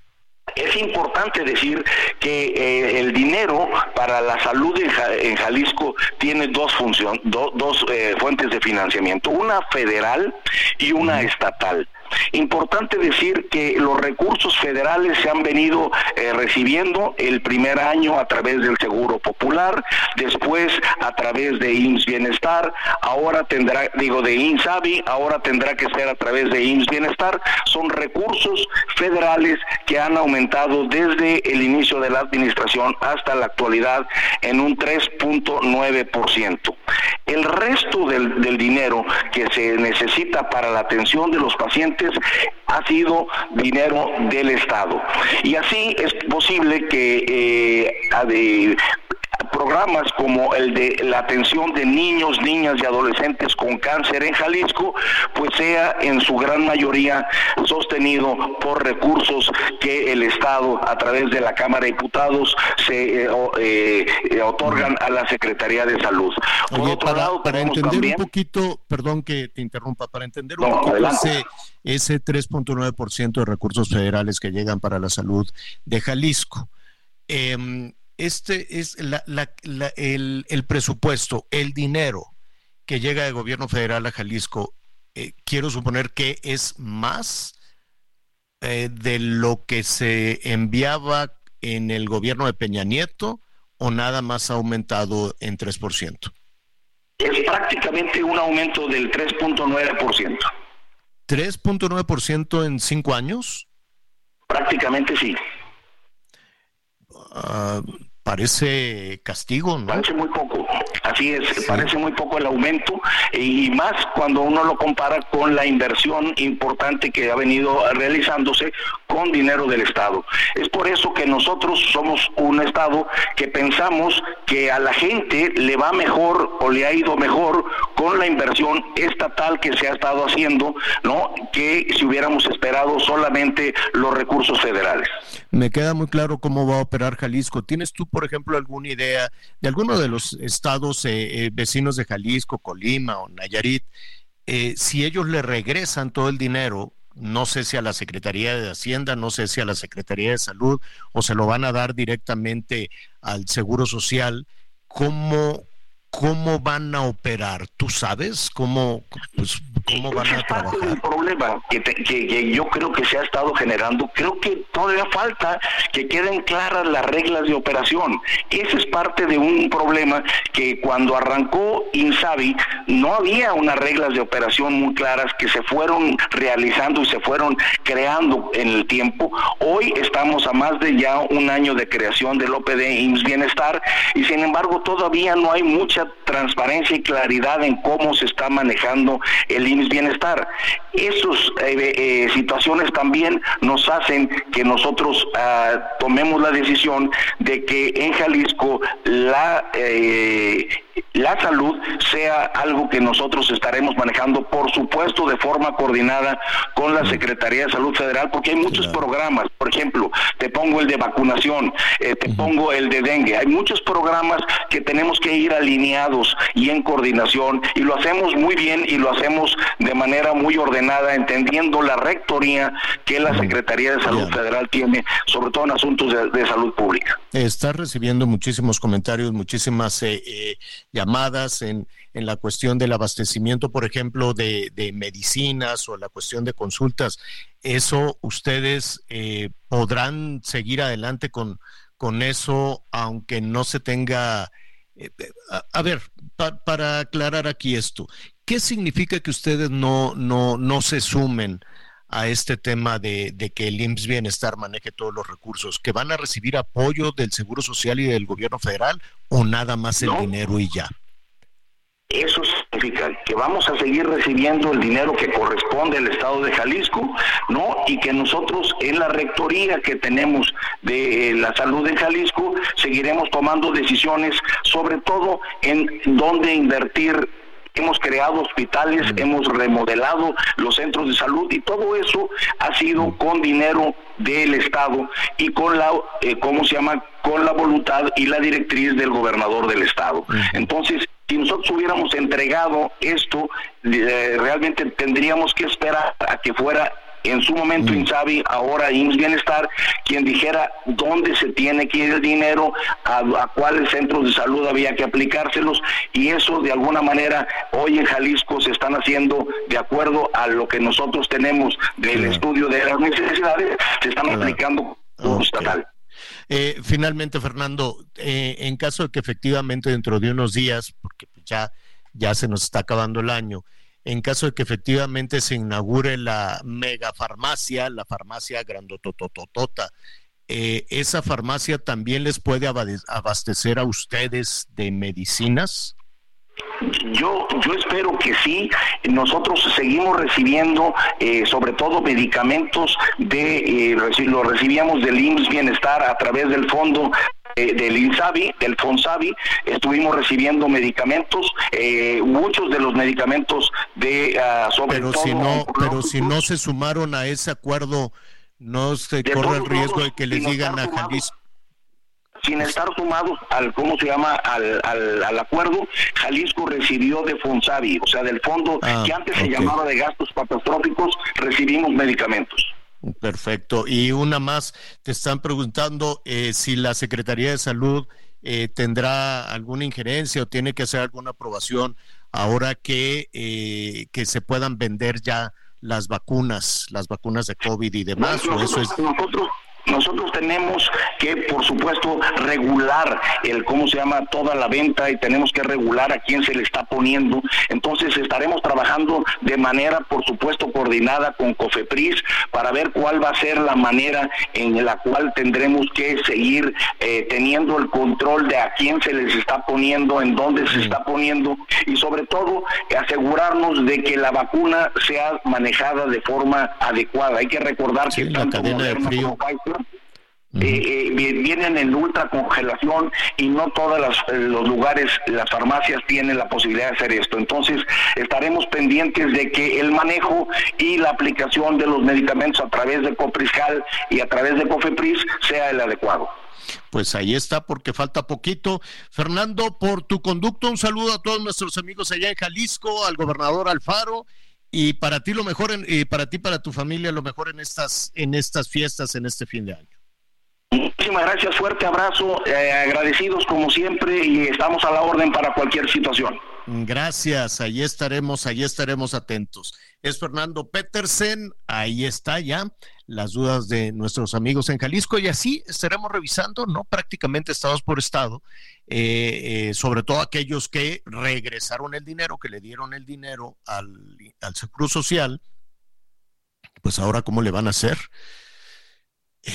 Es importante decir que eh, el dinero para la salud en, Jalisco tiene dos funciones, dos eh, fuentes de financiamiento, una federal y una estatal. Importante decir que los recursos federales se han venido eh, recibiendo el primer año a través del Seguro Popular, después a través de IMSS Bienestar, ahora tendrá, digo, de INSABI, ahora tendrá que ser a través de IMSS Bienestar. Son recursos federales que han aumentado desde el inicio de la administración hasta la actualidad en un 3.9%. El resto del, del dinero que se necesita para la atención de los pacientes ha sido dinero del Estado. Y así es posible que eh, programas como el de la atención de niños, niñas y adolescentes con cáncer en Jalisco, pues sea en su gran mayoría sostenido por recursos que el Estado a través de la Cámara de Diputados se eh, eh, otorgan a la Secretaría de Salud. para, entender un poquito, perdón que te interrumpa, para entender un poquito ese, ese 3.9% de recursos federales que llegan para la salud de Jalisco. Eh, este es el, presupuesto, el dinero que llega del gobierno federal a Jalisco, eh, quiero suponer que es más eh, de lo que se enviaba en el gobierno de Peña Nieto o nada más ha aumentado en 3%. Es prácticamente un aumento del 3.9%. ¿3.9% en cinco años? Prácticamente sí. Uh, parece castigo, ¿no? Parece muy poco, así es, parece muy poco el aumento y más cuando uno lo compara con la inversión importante que ha venido realizándose con dinero del Estado. Es por eso que nosotros somos un Estado que pensamos que a la gente le va mejor o le ha ido mejor con la inversión estatal que se ha estado haciendo, ¿no? Que si hubiéramos esperado solamente los recursos federales. Me queda muy claro cómo va a operar Jalisco. ¿Tienes tú, por ejemplo, alguna idea de alguno de los estados eh, eh, vecinos de Jalisco, Colima o Nayarit, eh, si ellos le regresan todo el dinero, no sé si a la Secretaría de Hacienda, no sé si a la Secretaría de Salud o se lo van a dar directamente al Seguro Social, ¿cómo, cómo van a operar? ¿Tú sabes cómo, pues, cómo van a trabajar? El problema que, que, yo creo que se ha estado generando, creo que todavía falta que queden claras las reglas de operación. Ese es parte de un problema que cuando arrancó Insabi no había unas reglas de operación muy claras que se fueron realizando y se fueron creando en el tiempo. Hoy estamos a más de ya un año de creación del OPD IMSS Bienestar y sin embargo todavía no hay mucha transparencia y claridad en cómo se está manejando el IMSS Bienestar. Esas eh, eh, situaciones también nos hacen que nosotros ah, tomemos la decisión de que en Jalisco la eh, la salud sea algo que nosotros estaremos manejando, por supuesto, de forma coordinada con la Secretaría de Salud Federal, porque hay muchos programas, por ejemplo, te pongo el de vacunación, eh, te pongo el de dengue, hay muchos programas que tenemos que ir alineados y en coordinación, y lo hacemos muy bien y lo hacemos de manera muy ordenada, entendiendo la rectoría que la Secretaría de Salud Federal tiene, sobre todo en asuntos de, salud pública. Está recibiendo muchísimos comentarios, muchísimas... Eh, eh, llamadas en, en la cuestión del abastecimiento, por ejemplo, de, medicinas o la cuestión de consultas. ¿Eso ustedes eh, podrán seguir adelante con, con eso, aunque no se tenga... Eh, a, ver, para aclarar aquí esto, ¿qué significa que ustedes no, no, no se sumen a este tema de, de que el IMSS Bienestar maneje todos los recursos? ¿Que van a recibir apoyo del Seguro Social y del gobierno federal o nada más el No. dinero y ya? Eso que vamos a seguir recibiendo el dinero que corresponde al Estado de Jalisco, ¿no? Y que nosotros en la rectoría que tenemos de eh, la salud en Jalisco seguiremos tomando decisiones, sobre todo en dónde invertir. Hemos creado hospitales, hemos remodelado los centros de salud y todo eso ha sido con dinero del Estado y con la, eh, ¿cómo se llama? Con la voluntad y la directriz del gobernador del Estado. Entonces, si nosotros hubiéramos entregado esto, eh, realmente tendríamos que esperar a que fuera en su momento Insabi, ahora IMSS Bienestar, quien dijera dónde se tiene que ir el dinero, a, a cuáles centros de salud había que aplicárselos, y eso de alguna manera hoy en Jalisco se están haciendo de acuerdo a lo que nosotros tenemos del estudio de las necesidades, se están aplicando como estatal. Eh, finalmente, Fernando, eh, en caso de que efectivamente dentro de unos días, porque ya, ya se nos está acabando el año, en caso de que efectivamente se inaugure la mega farmacia, la farmacia grandotototota, eh, ¿esa farmacia también les puede abastecer a ustedes de medicinas? Yo, yo espero que sí. Nosotros seguimos recibiendo, eh, sobre todo medicamentos de, eh, lo recibíamos del IMSS Bienestar a través del fondo eh, del INSABI, del FONSABI, estuvimos recibiendo medicamentos, eh, muchos de los medicamentos de, sobre Pero todo si no, pero si no se sumaron a ese acuerdo, no se corre el riesgo de que les digan a Jalisco. sin estar sumados al, ¿cómo se llama?, al, al, al acuerdo, Jalisco recibió de FONSABI, o sea, del fondo Ah, que antes se llamaba de gastos catastróficos, recibimos medicamentos. Perfecto. Y una más, te están preguntando eh, si la Secretaría de Salud eh, tendrá alguna injerencia o tiene que hacer alguna aprobación ahora que, eh, que se puedan vender ya las vacunas, las vacunas de COVID y demás, o eso es... nosotros, nosotros tenemos que, por supuesto, regular el cómo se llama toda la venta y tenemos que regular a quién se le está poniendo. Entonces estaremos trabajando de manera, por supuesto, coordinada con COFEPRIS para ver cuál va a ser la manera en la cual tendremos que seguir eh, teniendo el control de a quién se les está poniendo, en dónde se está poniendo y sobre todo asegurarnos de que la vacuna sea manejada de forma adecuada. Hay que recordar que tanto cadena de Moderna frío. como Pfizer, eh, eh, vi- vienen en ultra congelación y no todos los lugares, las farmacias tienen la posibilidad de hacer esto. Entonces estaremos pendientes de que el manejo y la aplicación de los medicamentos a través de Copriscal y a través de Cofepris sea el adecuado. Pues ahí está, porque falta poquito. Fernando, por tu conducto, un saludo a todos nuestros amigos allá en Jalisco, al gobernador Alfaro, y para ti lo mejor, en- y para ti, para tu familia, lo mejor en estas, en estas fiestas, en este fin de año. Muchísimas gracias, fuerte abrazo, eh, agradecidos como siempre y estamos a la orden para cualquier situación. Gracias, ahí estaremos, ahí estaremos atentos. Es Fernando Petersen, ahí está ya las dudas de nuestros amigos en Jalisco y así estaremos revisando, ¿no? Prácticamente estados por estado, eh, eh, sobre todo aquellos que regresaron el dinero, que le dieron el dinero al, al Seguro Social, pues ahora cómo le van a hacer. Eh,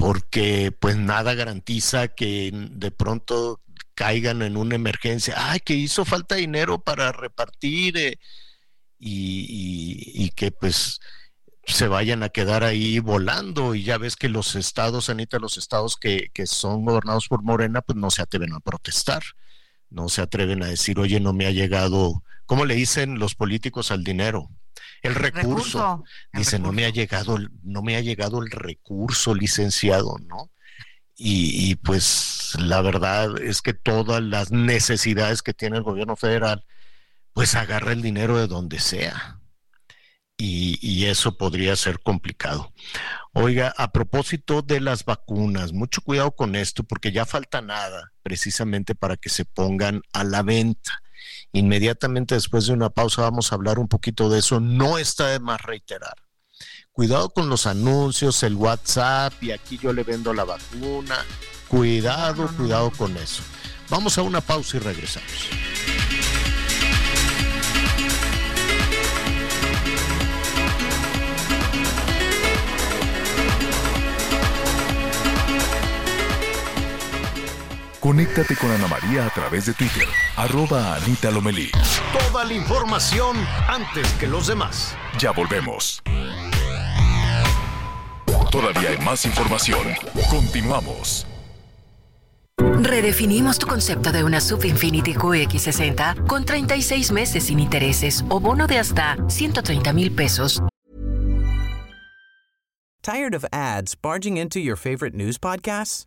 porque pues nada garantiza que de pronto caigan en una emergencia, ay, que hizo falta dinero para repartir eh, y, que pues se vayan a quedar ahí volando. Y ya ves que los estados, Anita, los estados que, que son gobernados por Morena, pues no se atreven a protestar, no se atreven a decir, oye, no me ha llegado, ¿cómo le dicen los políticos al dinero? El recurso. recurso, el Dice, no me ha llegado, el- no me ha llegado el recurso, licenciado, ¿no? Y, y, pues la verdad es que todas las necesidades que tiene el gobierno federal, pues agarra el dinero de donde sea. Y, y eso podría ser complicado. Oiga, a propósito de las vacunas, mucho cuidado con esto porque ya falta nada precisamente para que se pongan a la venta. Inmediatamente después de una pausa vamos a hablar un poquito de eso. No está de más reiterar. Cuidado con los anuncios, el WhatsApp y aquí yo le vendo la vacuna. Cuidado, cuidado con eso. Vamos a una pausa y regresamos. Conéctate con Ana María a través de Twitter, arroba Anita Lomelí. Toda la información antes que los demás. Ya volvemos. Todavía hay más información. Continuamos. Redefinimos tu concepto de una Sub Infinity QX60 con 36 meses sin intereses o bono de hasta 130 mil pesos. Tired of ads barging into your favorite news podcasts?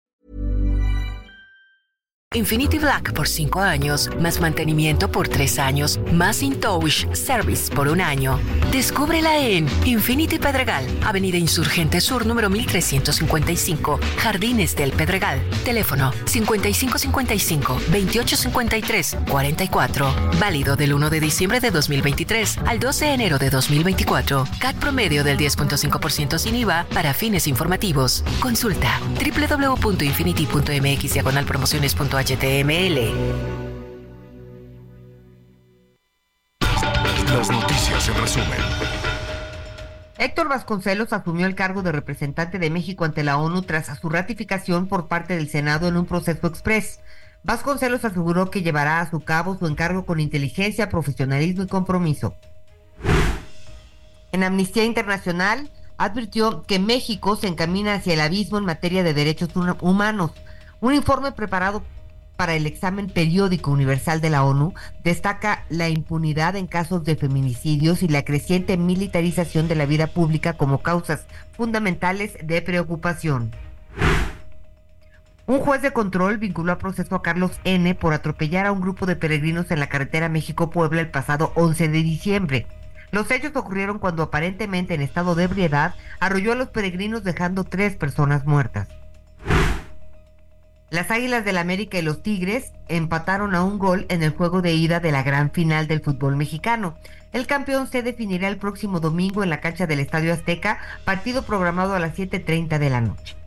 Infinity Black por 5 años, más mantenimiento por 3 años, más InTouch Service por un año. Descúbrela en Infinity Pedregal, Avenida Insurgente Sur número 1355, Jardines del Pedregal. Teléfono 5555-2853-44. Válido del 1 de diciembre de 2023 al 12 de enero de 2024. CAT promedio del 10.5% sin IVA para fines informativos. Consulta www.infinity.mx diagonal promociones.html. Las noticias en resumen. Héctor Vasconcelos asumió el cargo de representante de México ante la ONU tras su ratificación por parte del Senado en un proceso express. Vasconcelos aseguró que llevará a su cabo su encargo con inteligencia, profesionalismo y compromiso. En Amnistía Internacional advirtió que México se encamina hacia el abismo en materia de derechos humanos. Un informe preparado para el examen periódico universal de la ONU destaca la impunidad en casos de feminicidios y la creciente militarización de la vida pública como causas fundamentales de preocupación. Un juez de control vinculó a proceso a Carlos N. por atropellar a un grupo de peregrinos en la carretera México-Puebla el pasado 11 de diciembre. Los hechos ocurrieron cuando aparentemente en estado de ebriedad arrolló a los peregrinos dejando tres personas muertas. Las Águilas del América y los Tigres empataron a un gol en el juego de ida de la gran final del fútbol mexicano. El campeón se definirá el próximo domingo en la cancha del Estadio Azteca, partido programado a las 7.30 de la noche.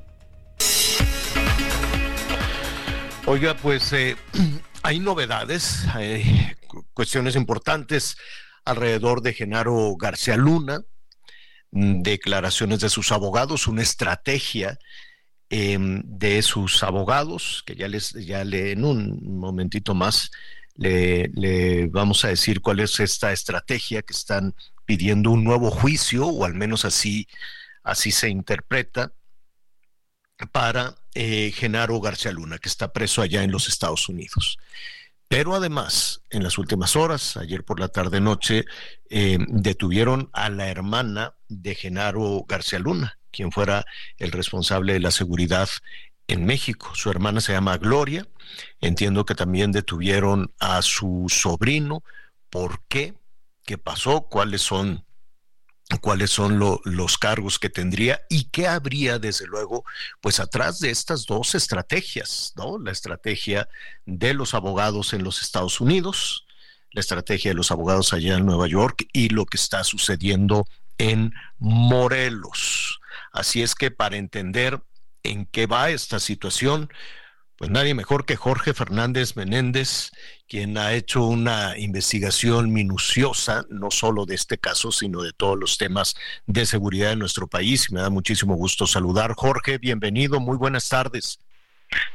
Oiga, pues eh, hay novedades, hay cuestiones importantes alrededor de Genaro García Luna, declaraciones de sus abogados, una estrategia Em, de sus abogados, que ya les, ya le, en un momentito más le, le, vamos a decir cuál es esta estrategia que están pidiendo un nuevo juicio, o al menos así, así se interpreta, para eh, Genaro García Luna, que está preso allá en los Estados Unidos. Pero además, en las últimas horas, ayer por la tarde-noche, eh, detuvieron a la hermana de Genaro García Luna, quien fuera el responsable de la seguridad en México. Su hermana se llama Gloria. Entiendo que también detuvieron a su sobrino. ¿Por qué? ¿Qué pasó? ¿Cuáles son cuáles son los cargos que tendría y qué habría, desde luego, pues atrás de estas dos estrategias, ¿no? La estrategia de los abogados en los Estados Unidos, la estrategia de los abogados allá en Nueva York y lo que está sucediendo en Morelos. Así es que para entender en qué va esta situación, pues nadie mejor que Jorge Fernández Menéndez, quien ha hecho una investigación minuciosa, no solo de este caso, sino de todos los temas de seguridad de nuestro país. Me da muchísimo gusto saludar. Jorge, bienvenido, muy buenas tardes.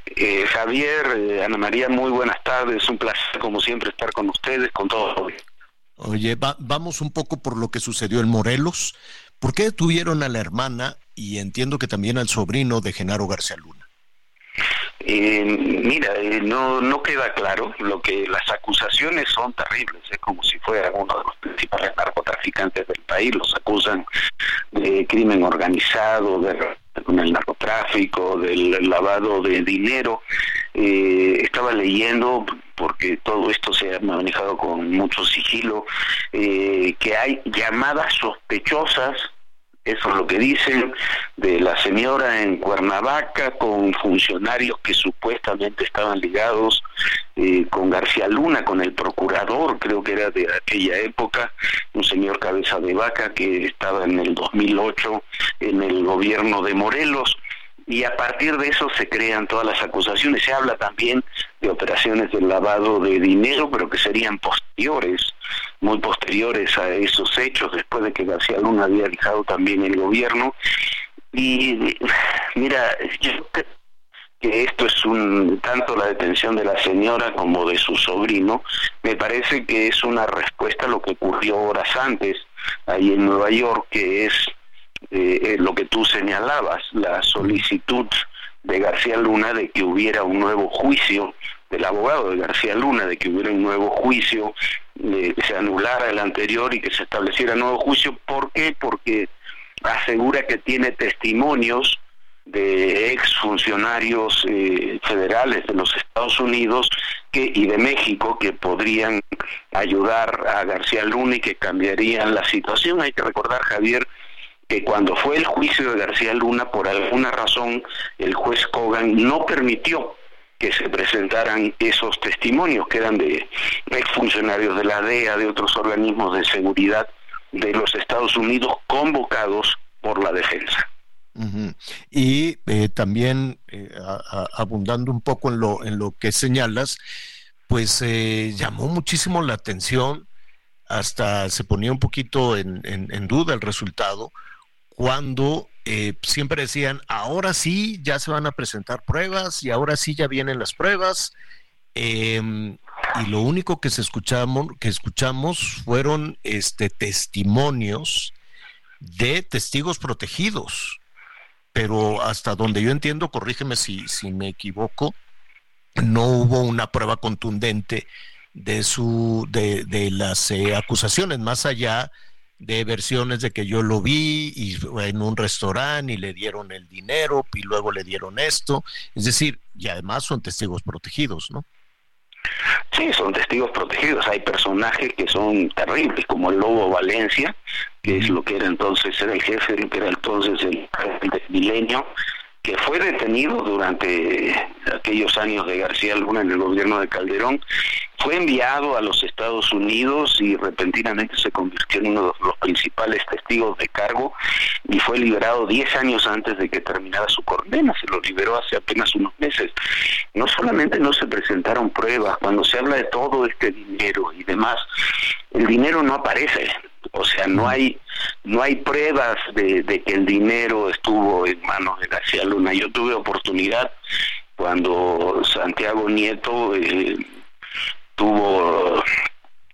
Eh, Javier, eh, Ana María, muy buenas tardes. Un placer, como siempre, estar con ustedes, con todos. Oye, vamos un poco por lo que sucedió en Morelos. ¿Por qué detuvieron a la hermana y entiendo que también al sobrino de Genaro García Luna? Eh, mira, eh, no, no queda claro. Lo que las acusaciones son terribles, es como si fuera uno de los principales narcotraficantes del país. Los acusan de crimen organizado, de con el narcotráfico, del lavado de dinero. Eh, estaba leyendo, porque todo esto se ha manejado con mucho sigilo, que hay llamadas sospechosas Eso es lo que dicen de la señora en Cuernavaca con funcionarios que supuestamente estaban ligados eh, con García Luna, con el procurador, creo que era de aquella época, un señor cabeza de vaca que estaba en el 2008 en el gobierno de Morelos y a partir de eso se crean todas las acusaciones. Se habla también de operaciones de lavado de dinero, pero que serían posteriores, muy posteriores a esos hechos, después de que García Luna había dejado también el gobierno. Y mira, yo que esto es un tanto la detención de la señora como de su sobrino, me parece que es una respuesta a lo que ocurrió horas antes ahí en Nueva York, que es eh, lo que tú señalabas, la solicitud de García Luna de que hubiera un nuevo juicio, del abogado de García Luna, de que hubiera un nuevo juicio, que se anulara el anterior y que se estableciera nuevo juicio. ¿Por qué? Porque asegura que tiene testimonios de ex funcionarios eh, federales de los Estados Unidos que, y de México que podrían ayudar a García Luna y que cambiarían la situación. Hay que recordar, Javier, que cuando fue el juicio de García Luna, por alguna razón, el juez Kogan no permitió que se presentaran esos testimonios que eran de exfuncionarios de la DEA, de otros organismos de seguridad de los Estados Unidos convocados por la defensa. Y eh, también, eh, abundando un poco en lo, en lo que señalas, pues eh, llamó muchísimo la atención, hasta se ponía un poquito en duda el resultado, cuando eh, siempre decían, ahora sí, ya se van a presentar pruebas y ahora sí ya vienen las pruebas. Em, y lo único que, se escuchamos, que escuchamos fueron este, testimonios de testigos protegidos. Pero hasta donde yo entiendo, corrígeme si, si me equivoco, no hubo una prueba contundente de su de, de las eh, acusaciones, más allá versiones de que yo lo vi y en un restaurante y le dieron el dinero y luego le dieron esto. Es decir, y además son testigos protegidos, ¿no? Sí, son testigos protegidos. Hay personajes que son terribles, como el Lobo Valencia, que es lo que era entonces, era el jefe, que era entonces el, el milenio, que fue detenido durante aquellos años de García Luna en el gobierno de Calderón, fue enviado a los Estados Unidos y repentinamente se convirtió en uno de los principales testigos de cargo y fue liberado 10 años antes de que terminara su condena, se lo liberó hace apenas unos meses. No solamente no se presentaron pruebas, cuando se habla de todo este dinero y demás, el dinero no aparece, o sea, no hay no hay pruebas de, que el dinero estuvo en manos de García Luna. Yo tuve oportunidad cuando Santiago Nieto eh, tuvo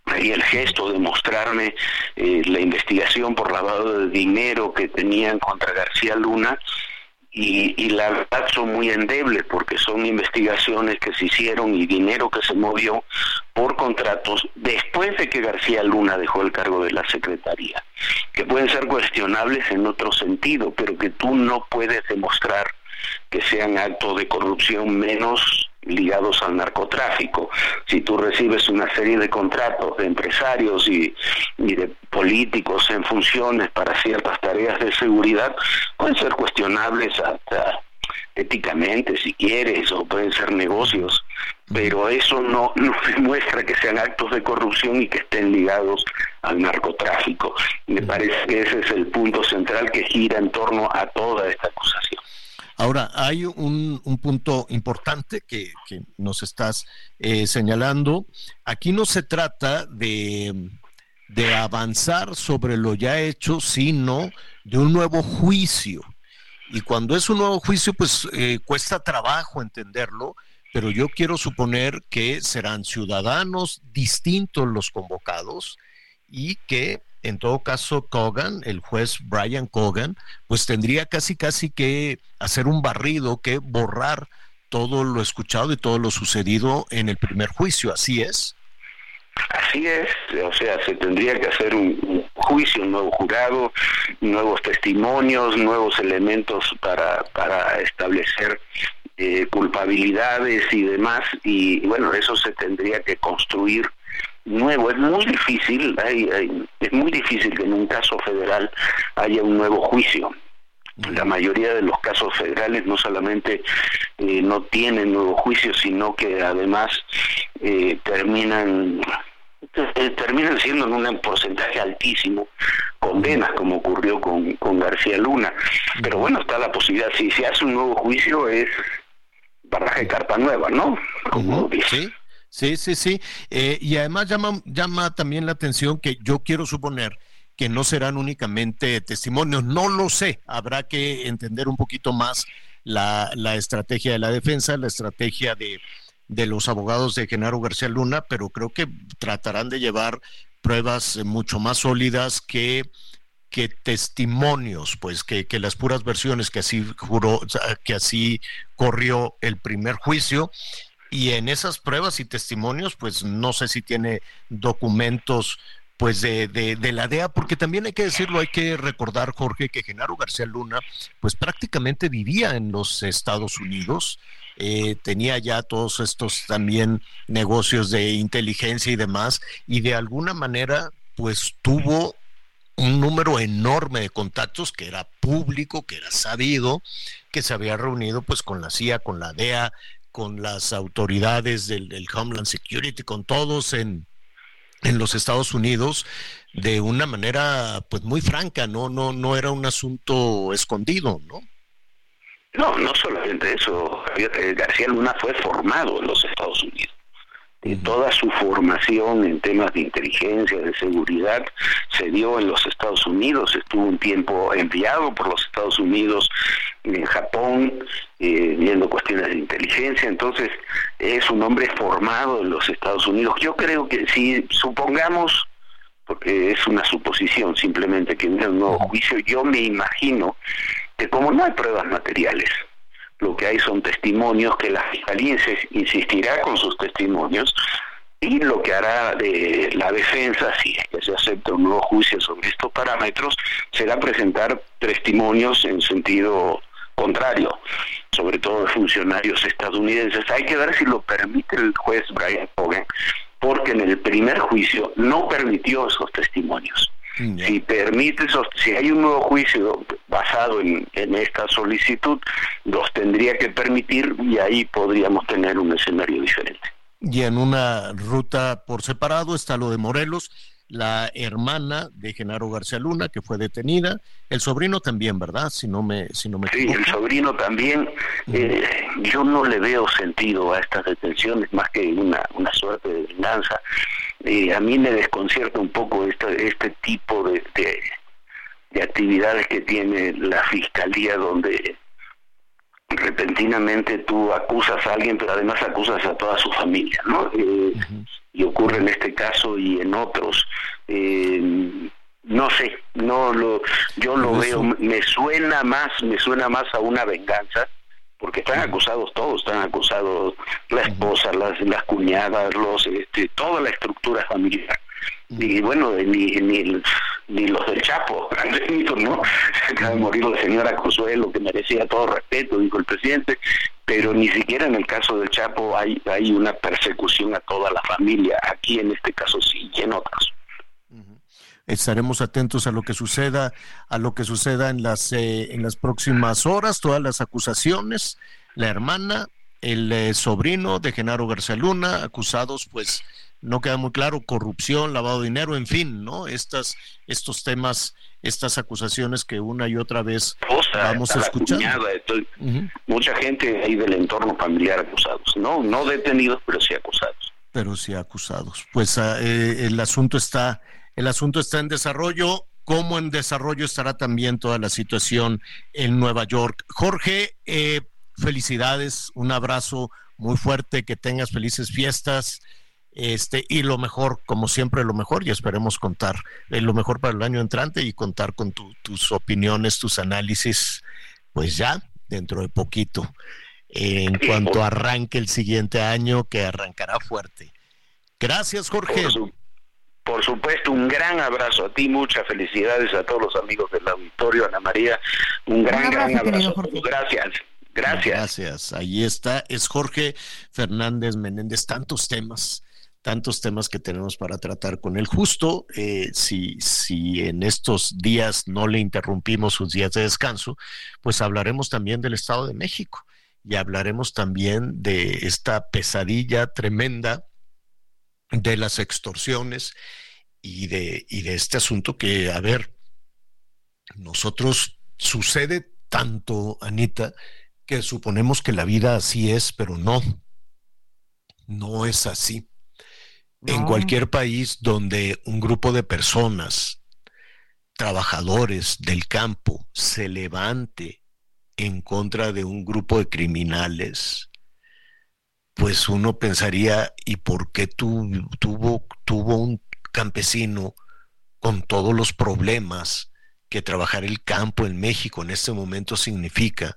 ahí el gesto de mostrarme eh, la investigación por lavado de dinero que tenían contra García Luna y, la verdad son muy endebles porque son investigaciones que se hicieron y dinero que se movió por contratos después de que García Luna dejó el cargo de la Secretaría, que pueden ser cuestionables en otro sentido, pero que tú no puedes demostrar que sean actos de corrupción menos ligados al narcotráfico. Si tú recibes una serie de contratos de empresarios y, de políticos en funciones para ciertas tareas de seguridad, pueden ser cuestionables hasta éticamente si quieres o pueden ser negocios pero eso no, no demuestra que sean actos de corrupción y que estén ligados al narcotráfico. Me parece que ese es el punto central que gira en torno a toda esta acusación. Ahora, hay un, punto importante que, nos estás eh, señalando. Aquí no se trata de, avanzar sobre lo ya hecho, sino de un nuevo juicio. Y cuando es un nuevo juicio, pues eh, cuesta trabajo entenderlo, pero yo quiero suponer que serán ciudadanos distintos los convocados y que en todo caso Cogan, el juez Brian Cogan, pues tendría casi casi que hacer un barrido, que borrar todo lo escuchado y todo lo sucedido en el primer juicio, ¿así es? Así es, o sea, se tendría que hacer un, juicio, un nuevo jurado, nuevos testimonios, nuevos elementos para, para establecer eh, culpabilidades y demás, y bueno, eso se tendría que construir nuevo. Es muy difícil, hay- hay- es muy difícil que en un caso federal haya un nuevo juicio. La mayoría de los casos federales no solamente eh, no tienen nuevo juicio, sino que además eh, terminan eh, terminan siendo en un porcentaje altísimo condenas, como ocurrió con, con García Luna. Pero bueno, está la posibilidad, si se hace un nuevo juicio es baraje carta nueva, ¿no? Como dice. Sí, sí, sí. Eh, y además llama, llama también la atención que yo quiero suponer que no serán únicamente testimonios. No lo sé. Habrá que entender un poquito más la, la estrategia de la defensa, la estrategia de, de los abogados de Genaro García Luna, pero creo que tratarán de llevar pruebas eh, mucho más sólidas que que testimonios, pues que, que las puras versiones que así juró, que así corrió el primer juicio, y en esas pruebas y testimonios, pues no sé si tiene documentos pues de, de, la DEA, porque también hay que decirlo, hay que recordar, Jorge, que Genaro García Luna, pues prácticamente vivía en los Estados Unidos, eh, tenía ya todos estos también negocios de inteligencia y demás, y de alguna manera, pues tuvo un número enorme de contactos que era público, que era sabido, que se había reunido pues con la CIA, con la DEA, con las autoridades del, Homeland Security, con todos en, en los Estados Unidos de una manera pues muy franca, no no no era un asunto escondido, ¿no? No, no solamente eso. García Luna fue formado en los Estados Unidos. Toda su formación en temas de inteligencia, de seguridad, se dio en los Estados Unidos. Estuvo un tiempo enviado por los Estados Unidos en Japón, eh, viendo cuestiones de inteligencia. Entonces, es un hombre formado en los Estados Unidos. Yo creo que si supongamos, porque es una suposición simplemente que hubiera un nuevo juicio, yo me imagino que como no hay pruebas materiales, lo que hay son testimonios que la fiscalía insis- insistirá con sus testimonios y lo que hará de la defensa, si es que se acepta un nuevo juicio sobre estos parámetros, será presentar testimonios en sentido contrario, sobre todo de funcionarios estadounidenses. Hay que ver si lo permite el juez Brian Hogan, porque en el primer juicio no permitió esos testimonios. Si permite si hay un nuevo juicio basado en, en esta solicitud, los tendría que permitir y ahí podríamos tener un escenario diferente. Y en una ruta por separado está lo de Morelos, la hermana de Genaro García Luna que fue detenida, el sobrino también, ¿verdad? Si no me si no me Sí, equivoco. el sobrino también. eh, yo no le veo sentido a estas detenciones más que una, una suerte de venganza. Eh, a mí me desconcierta un poco este, este tipo de, de, de actividades que tiene la fiscalía donde repentinamente tú acusas a alguien, pero además acusas a toda su familia, ¿no? Eh, Y ocurre en este caso y en otros. Eh, no sé, no lo, yo lo veo, me suena más, me suena más a una venganza, porque están acusados todos, están acusados la esposa, las, las cuñadas, los, este, toda la estructura familiar. Y bueno, ni, ni, ni los del Chapo, ¿no? Acaba de morir la señora Consuelo, que merecía todo respeto, dijo el presidente, pero ni siquiera en el caso del Chapo hay, hay una persecución a toda la familia, aquí en este caso sí, y en otros. Estaremos atentos a lo que suceda, a lo que suceda en las eh, en las próximas horas, todas las acusaciones, la hermana, el eh, sobrino de Genaro García Luna, acusados, pues no queda muy claro, corrupción, lavado de dinero, en fin, ¿no? Estas, estos temas, estas acusaciones que una y otra vez Esposa, vamos escuchando. cuñada, estoy- mucha gente ahí del entorno familiar acusados, no, no detenidos, pero sí acusados. pero sí acusados. Pues ah, eh, el asunto está, el asunto está en desarrollo. Como en desarrollo estará también toda la situación en Nueva York. Jorge, eh, felicidades, un abrazo muy fuerte, que tengas felices fiestas. Este, y lo mejor, como siempre, lo mejor, y esperemos contar eh, lo mejor para el año entrante y contar con tu- tus opiniones, tus análisis, pues ya dentro de poquito, en Sí, cuanto por- arranque el siguiente año, que arrancará fuerte. Gracias, Jorge. Por, su- por supuesto, un gran abrazo a ti, muchas felicidades a todos los amigos del auditorio, Ana María, un gran, gran abrazo, querido abrazo. Gracias, gracias. Gracias. Ahí está, es Jorge Fernández Menéndez. Tantos temas, tantos temas que tenemos para tratar con él. Justo eh, si, si en estos días no le interrumpimos sus días de descanso, pues hablaremos también del Estado de México y hablaremos también de esta pesadilla tremenda de las extorsiones y de, y de este asunto que, a ver, nosotros sucede tanto, Anita, que suponemos que la vida así es, pero no, no es así. En cualquier país donde un grupo de personas, trabajadores del campo, se levante en contra de un grupo de criminales, pues uno pensaría, ¿y por qué tuvo, tuvo un campesino con todos los problemas que trabajar el campo en México en este momento significa?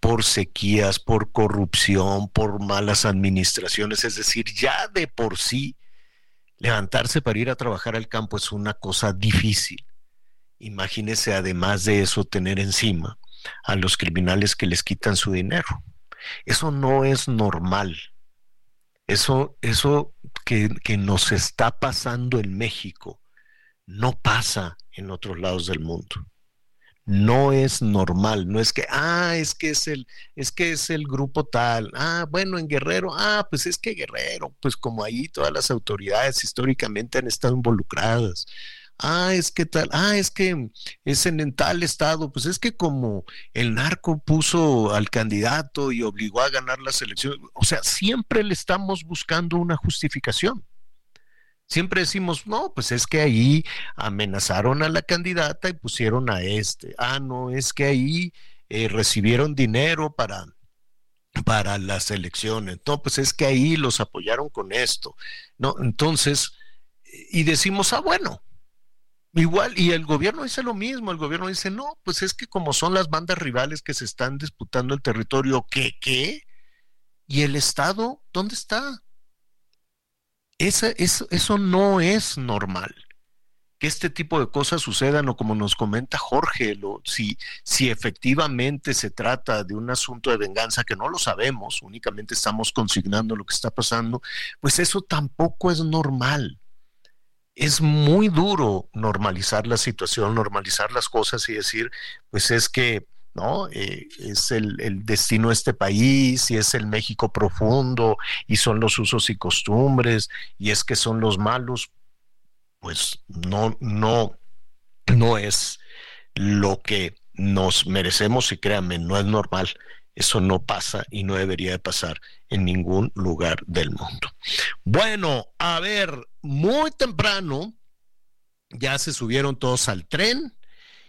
Por sequías, por corrupción, por malas administraciones, es decir, ya de por sí levantarse para ir a trabajar al campo es una cosa difícil. Imagínese además de eso tener encima a los criminales que les quitan su dinero. Eso no es normal. Eso, eso que, que nos está pasando en México no pasa en otros lados del mundo no es normal, no es que, ah, es que es el, es que es el grupo tal, ah, bueno, en Guerrero, ah, pues es que Guerrero, pues como ahí todas las autoridades históricamente han estado involucradas. Ah, es que tal, ah, es que es en, tal estado, pues es que como el narco puso al candidato y obligó a ganar las elecciones, o sea, siempre le estamos buscando una justificación. Siempre decimos, no, pues es que ahí amenazaron a la candidata y pusieron a este. Ah, no, es que ahí eh, recibieron dinero para, para las elecciones. No, pues es que ahí los apoyaron con esto. No, entonces, y decimos, ah, bueno, igual, y el gobierno dice lo mismo, el gobierno dice, no, pues es que como son las bandas rivales que se están disputando el territorio, ¿qué, qué? ¿Y el Estado dónde está? Esa, eso, eso no es normal. Que este tipo de cosas sucedan o como nos comenta Jorge, si, si efectivamente se trata de un asunto de venganza que no lo sabemos, únicamente estamos consignando lo que está pasando, pues eso tampoco es normal. Es muy duro normalizar la situación, normalizar las cosas y decir, pues es que ¿no? Eh, es el, destino de este país y es el México profundo y son los usos y costumbres y es que son los malos, pues no, no, no es lo que nos merecemos y créanme, no es normal. Eso no pasa y no debería de pasar en ningún lugar del mundo. Bueno, a ver, muy temprano ya se subieron todos al tren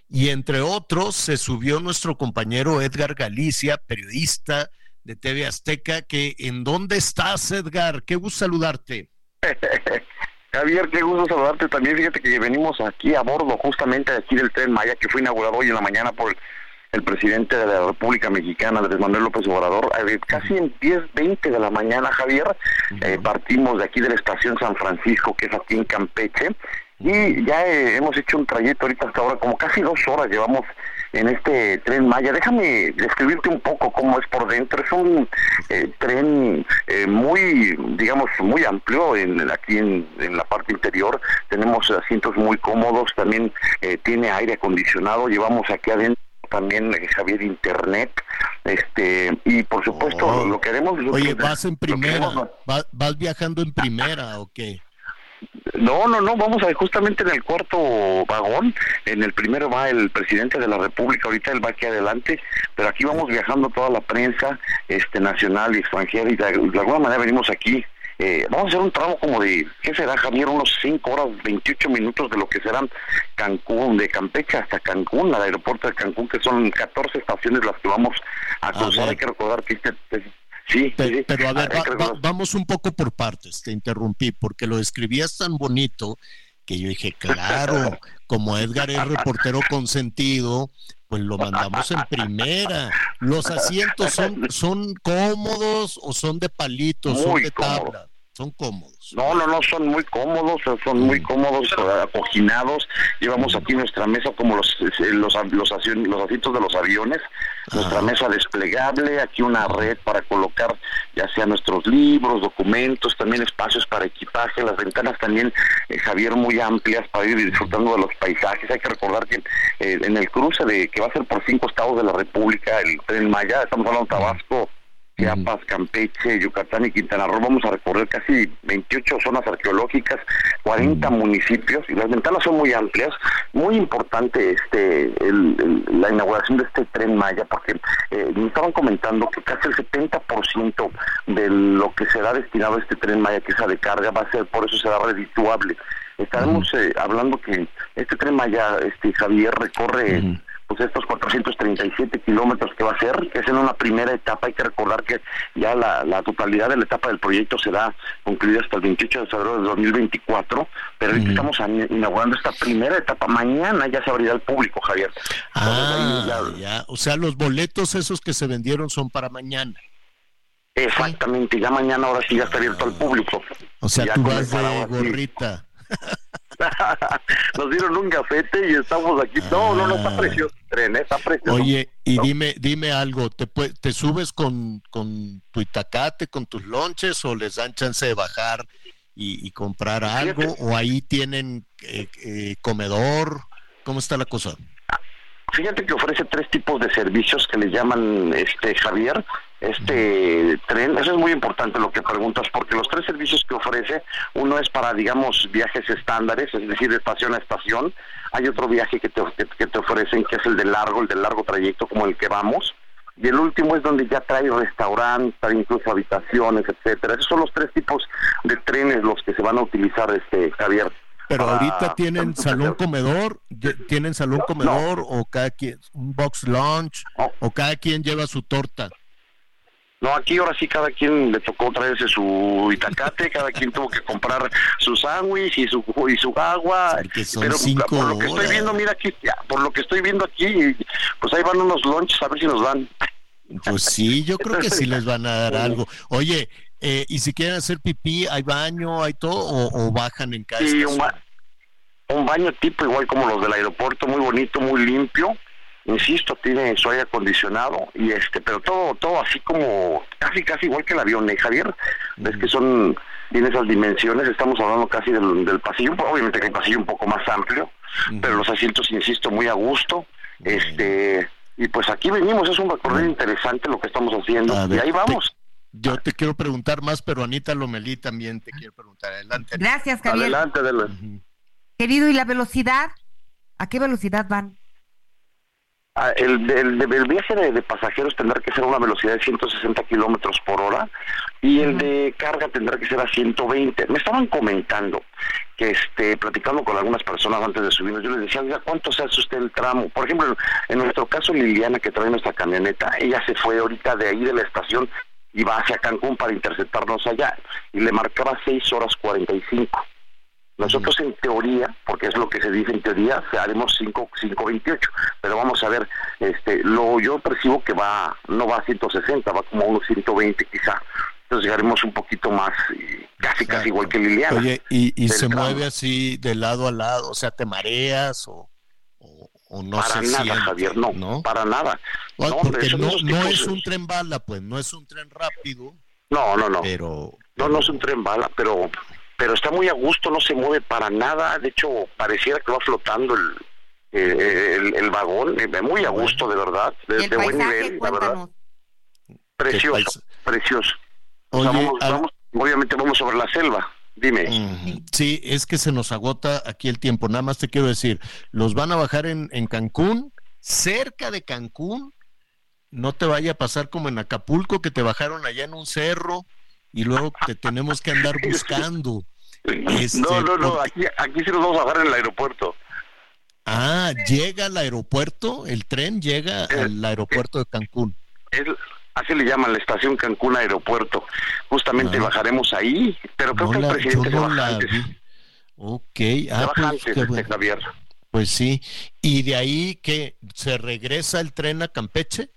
y entre otros se subió nuestro compañero Edgar Galicia, periodista de TV Azteca, que ¿en dónde estás, Edgar? Qué gusto saludarte. Javier, qué gusto saludarte también. Fíjate que venimos aquí a bordo justamente aquí del tren Maya, que fue inaugurado hoy en la mañana por el, presidente de la República Mexicana, Andrés Manuel López Obrador. casi en 10, 20 de la mañana, Javier, eh, partimos de aquí de la estación San Francisco, que es aquí en Campeche, y ya eh, hemos hecho un trayecto ahorita hasta ahora, como casi dos horas llevamos en este tren Maya. Déjame describirte un poco cómo es por dentro. Es un eh, tren eh, muy, digamos, muy amplio en, aquí en, la parte interior. Tenemos asientos muy cómodos, también tiene aire acondicionado. Llevamos aquí adentro también Javier internet este y por supuesto oh. lo que haremos oye vas en primera vas viajando en primera o qué no, no, no, vamos a justamente en el cuarto vagón, en el primero va el presidente de la República, ahorita él va aquí adelante, pero aquí vamos viajando toda la prensa este nacional y extranjera y de, alguna manera venimos aquí. Eh, vamos a hacer un tramo como de, ¿qué será Javier? Unos 5 horas, 28 minutos de lo que serán Cancún, de Campeche hasta Cancún, al aeropuerto de Cancún, que son 14 estaciones las que vamos a cruzar. Hay que recordar que este, Sí, pero, a ver, vamos un poco por partes, te interrumpí, porque lo escribías tan bonito que yo dije, claro, como Edgar es reportero consentido, pues lo mandamos en primera. ¿Los asientos son, son cómodos o son de palitos, son de tabla? Son cómodos. No, no, no, son muy cómodos, son muy cómodos, eh, acoginados. Llevamos aquí nuestra mesa como los eh, los los, los asientos de los aviones, nuestra mesa desplegable, aquí una red para colocar ya sea nuestros libros, documentos, también espacios para equipaje, las ventanas también, eh, Javier, muy amplias para ir disfrutando de los paisajes. Hay que recordar que eh, en el cruce de que va a ser por cinco estados de la República, el tren Maya, estamos hablando de Tabasco, Chiapas, Campeche, Yucatán y Quintana Roo. Vamos a recorrer casi 28 zonas arqueológicas, 40 municipios y las ventanas son muy amplias. Muy importante este el- el- la inauguración de este tren Maya porque eh, me estaban comentando que casi el 70% de lo que será destinado a este tren Maya, que es de carga, va a ser, por eso será redituable. Estaremos eh, hablando que este tren Maya, este Javier, recorre pues estos 437 kilómetros que va a ser, que es en una primera etapa, hay que recordar que ya la, la totalidad de la etapa del proyecto será concluida hasta el 28 de febrero de 2024, pero ahorita estamos ani- inaugurando esta primera etapa, mañana ya se abrirá al público, Javier. Ah, ya. O sea, los boletos esos que se vendieron son para mañana. Exactamente, ya mañana ahora sí ya está abierto al público. O sea, Ya tú vas de así. Nos dieron un gafete y estamos aquí. No, no, no, está precioso el tren, ¿eh? está precioso. Oye, y dime, dime algo, ¿te, te subes con, con tu itacate, con tus lonches o les dan chance de bajar y, y comprar algo? ¿O ahí tienen eh, eh, comedor? ¿Cómo está la cosa? Fíjate que ofrece tres tipos de servicios que le llaman este Javier, este tren. Eso es muy importante lo que preguntas, porque los tres servicios que ofrece, uno es para, digamos, viajes estándares, es decir, de estación a estación. Hay otro viaje que te, que, te ofrecen, que es el de largo, el de largo trayecto, como el que vamos. Y el último es donde ya trae restaurante, trae incluso habitaciones, etcétera. Esos son los tres tipos de trenes los que se van a utilizar, este Javier. Pero para- ahorita tienen salón comedor, tienen salón comedor o cada quien un box lunch o cada quien lleva su torta. No, aquí ahora sí cada quien le tocó traerse su itacate, cada quien tuvo que comprar su sándwich y su y su agua. son Pero por lo que estoy viendo, mira aquí, por lo que estoy viendo aquí, pues ahí van unos lunches a ver si nos dan. Pues sí, yo creo que sí les van a dar algo. Oye, eh, y si quieren hacer pipí, ¿hay baño, hay todo o, o bajan en cada Sí, un, ba- un baño tipo igual como los del aeropuerto, muy bonito, muy limpio. Insisto, tiene su aire acondicionado y este, pero todo, todo así como casi, casi igual que el avión, ¿eh, Javier? Ves que son, tiene esas dimensiones. Estamos hablando casi del, del pasillo, obviamente que el pasillo un poco más amplio, pero los asientos, insisto, muy a gusto. Este, y pues aquí venimos, es un recorrido interesante lo que estamos haciendo y ahí vamos. Yo te quiero preguntar más, pero Anita Lomelí también te quiere preguntar. Adelante. Gracias, Javier. Adelante, adelante. Querido, ¿y la velocidad? ¿A qué velocidad van? Ah, El, el, el viaje de, de pasajeros tendrá que ser a una velocidad de 160 kilómetros por hora y el de carga tendrá que ser a 120. Me estaban comentando que, este, platicando con algunas personas antes de subirnos, yo les decía, oiga, ¿cuánto se hace usted el tramo? Por ejemplo, en nuestro caso, Liliana, que trae nuestra camioneta, ella se fue ahorita de ahí de la estación y va hacia Cancún para interceptarnos allá y le marcaba 6 horas 45. Nosotros en teoría, porque es lo que se dice en teoría, haremos 5 528, pero vamos a ver, este lo yo percibo que va no va a 160, va como a unos 120 quizá. Entonces llegaremos un poquito más casi casi igual que Liliana. Oye, y, se tramo. mueve así de lado a lado, o sea, ¿te mareas o, o, no para se nada, siente, Javier, no, para nada. No, porque no, no es un tren bala, pues, no es un tren rápido, No, no, no. pero No, no es un tren bala, pero pero está muy a gusto, no se mueve para nada. De hecho, pareciera que va flotando el, eh, el, el vagón, eh, muy a gusto, de verdad, de, ¿Y el de buen paisaje? nivel, la verdad. Precioso, precioso. O sea, vamos- a- vamos- obviamente vamos sobre la selva. Dime. Sí, es que se nos agota aquí el tiempo. Nada más te quiero decir, los van a bajar en, en Cancún, cerca de Cancún. No te vaya a pasar como en Acapulco, que te bajaron allá en un cerro y luego te tenemos que andar buscando. Este, no, no, no, aquí, aquí sí nos vamos a bajar en el aeropuerto. Ah, llega al aeropuerto, el tren llega al aeropuerto de Cancún. Es, así le llaman la estación Cancún Aeropuerto. Justamente bajaremos ahí, pero creo No que el la- presidente yo se no baja antes. vi. Ok, Se ah, baja pues, antes, este, bueno. Javier. Pues sí. ¿Y de ahí que se regresa el tren a Campeche?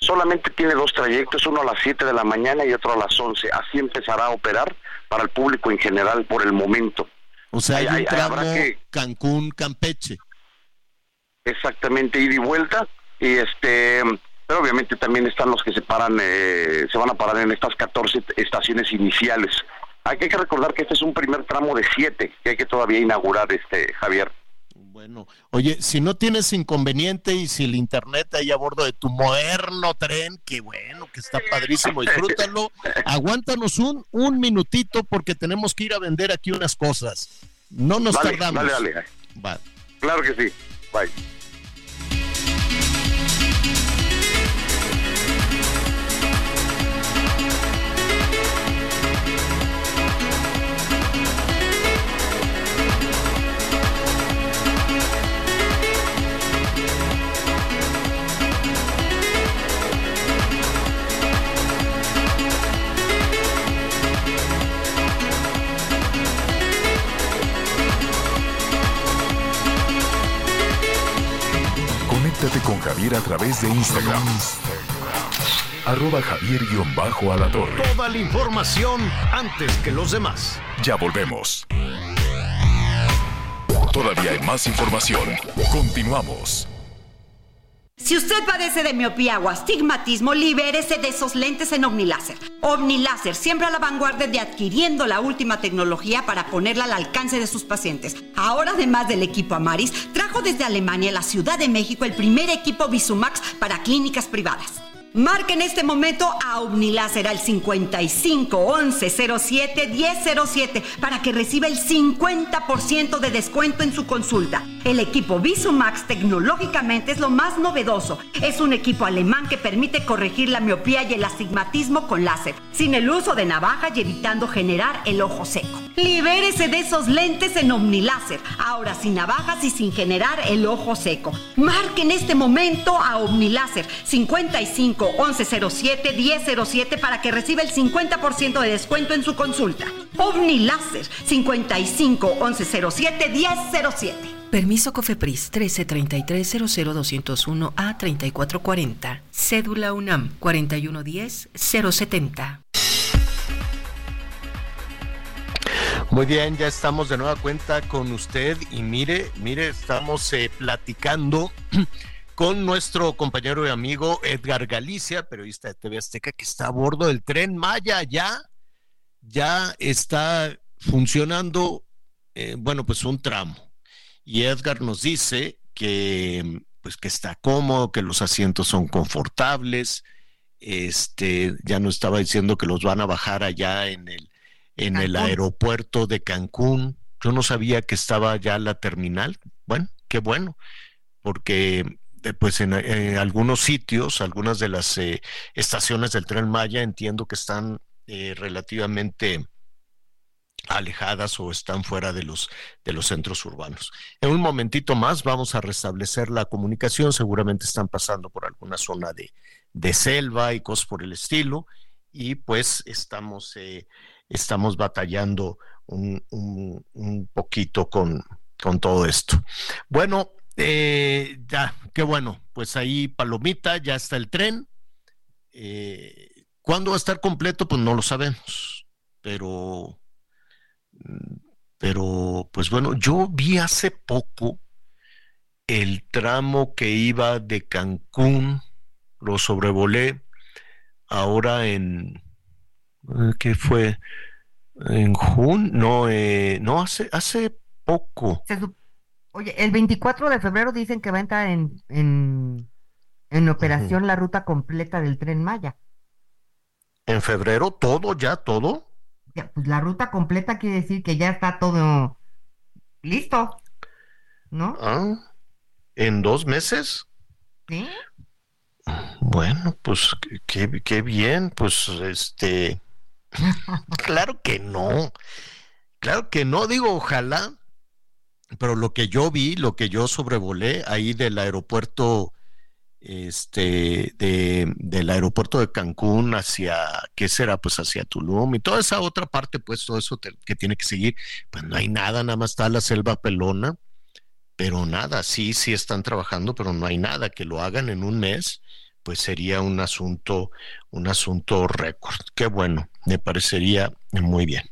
Solamente tiene dos trayectos, uno a las 7 de la mañana y otro a las 11. Así empezará a operar para el público en general por el momento. O sea, hay, Hay- un hay- tramo habrá que- Cancún, Campeche. exactamente ida y vuelta y este pero obviamente también están los que se paran eh, se van a parar en estas 14 estaciones iniciales hay que recordar que este es un primer tramo de siete que hay que todavía inaugurar este Javier Bueno, oye, si no tienes inconveniente y si el internet ahí a bordo de tu moderno tren, que bueno, que está padrísimo, disfrútalo, aguántanos un, un minutito porque tenemos que ir a vender aquí unas cosas. No nos Dale, tardamos. dale, dale. Claro que sí bye Conéctate con Javier a través de Instagram. Arroba Javier-Alatorre. Toda la información antes que los demás. Ya volvemos. Todavía hay más información. Continuamos. Si usted padece de miopía o astigmatismo, libérese de esos lentes en OmniLáser. OmniLáser, siempre a la vanguardia de adquiriendo la última tecnología para ponerla al alcance de sus pacientes. Ahora, además del equipo Amaris, trajo desde Alemania a la Ciudad de México el primer equipo Visumax para clínicas privadas. Marque en este momento a Omniláser al 55 11 07 1007 para que reciba el 50% de descuento en su consulta. El equipo Visumax tecnológicamente es lo más novedoso. Es un equipo alemán que permite corregir la miopía y el astigmatismo con láser, sin el uso de navaja y evitando generar el ojo seco. Libérese de esos lentes en Omniláser, ahora sin navajas y sin generar el ojo seco. Marque en este momento a Omniláser 55 1107 1007 para que reciba el 50% de descuento en su consulta. Omniláser 55 1107 1007. Permiso COFEPRIS 1333 a 3440. Cédula UNAM 4110 070. Muy bien, ya estamos de nueva cuenta con usted y mire, mire, estamos eh, platicando con nuestro compañero y amigo Edgar Galicia, periodista de TV Azteca, que está a bordo del tren Maya, ya, ya está funcionando, eh, bueno, pues un tramo. Y Edgar nos dice que, pues, que está cómodo, que los asientos son confortables, este, ya no estaba diciendo que los van a bajar allá en el en el aeropuerto de Cancún. Yo no sabía que estaba ya la terminal. Bueno, qué bueno, porque eh, pues en, eh, algunos sitios, algunas de las eh, estaciones del tren Maya entiendo que están eh, relativamente alejadas o están fuera de los de los centros urbanos. En un momentito más vamos a restablecer la comunicación, seguramente están pasando por alguna zona de, de selva y cosas por el estilo y pues estamos eh, estamos batallando un, un- poquito con, con todo esto. Bueno, eh, ya, qué bueno, pues ahí Palomita, ya está el tren. Eh, ¿Cuándo va a estar completo? Pues no lo sabemos, pero, pero pues bueno, yo vi hace poco el tramo que iba de Cancún, lo sobrevolé ahora en, eh, ¿qué fue? En junio, no, eh, no, hace, hace poco. Oye, el 24 de febrero dicen que va a entrar en, en, en operación la ruta completa del tren Maya. En febrero, todo, ya todo. Pues la ruta completa quiere decir que ya está todo listo, ¿no? Ah, en dos meses. Sí. Bueno, pues qué- qué bien, pues este, claro que no, claro que no, digo, ojalá, pero lo que yo vi, lo que yo sobrevolé ahí del aeropuerto, este, de, del aeropuerto de Cancún hacia, ¿qué será? Pues hacia Tulum y toda esa otra parte, pues todo eso que tiene que seguir, pues no hay nada, nada más está la selva pelona, pero nada, sí, sí están trabajando, pero no hay nada que lo hagan en un mes, pues sería un asunto, un asunto récord. Qué bueno, me parecería muy bien.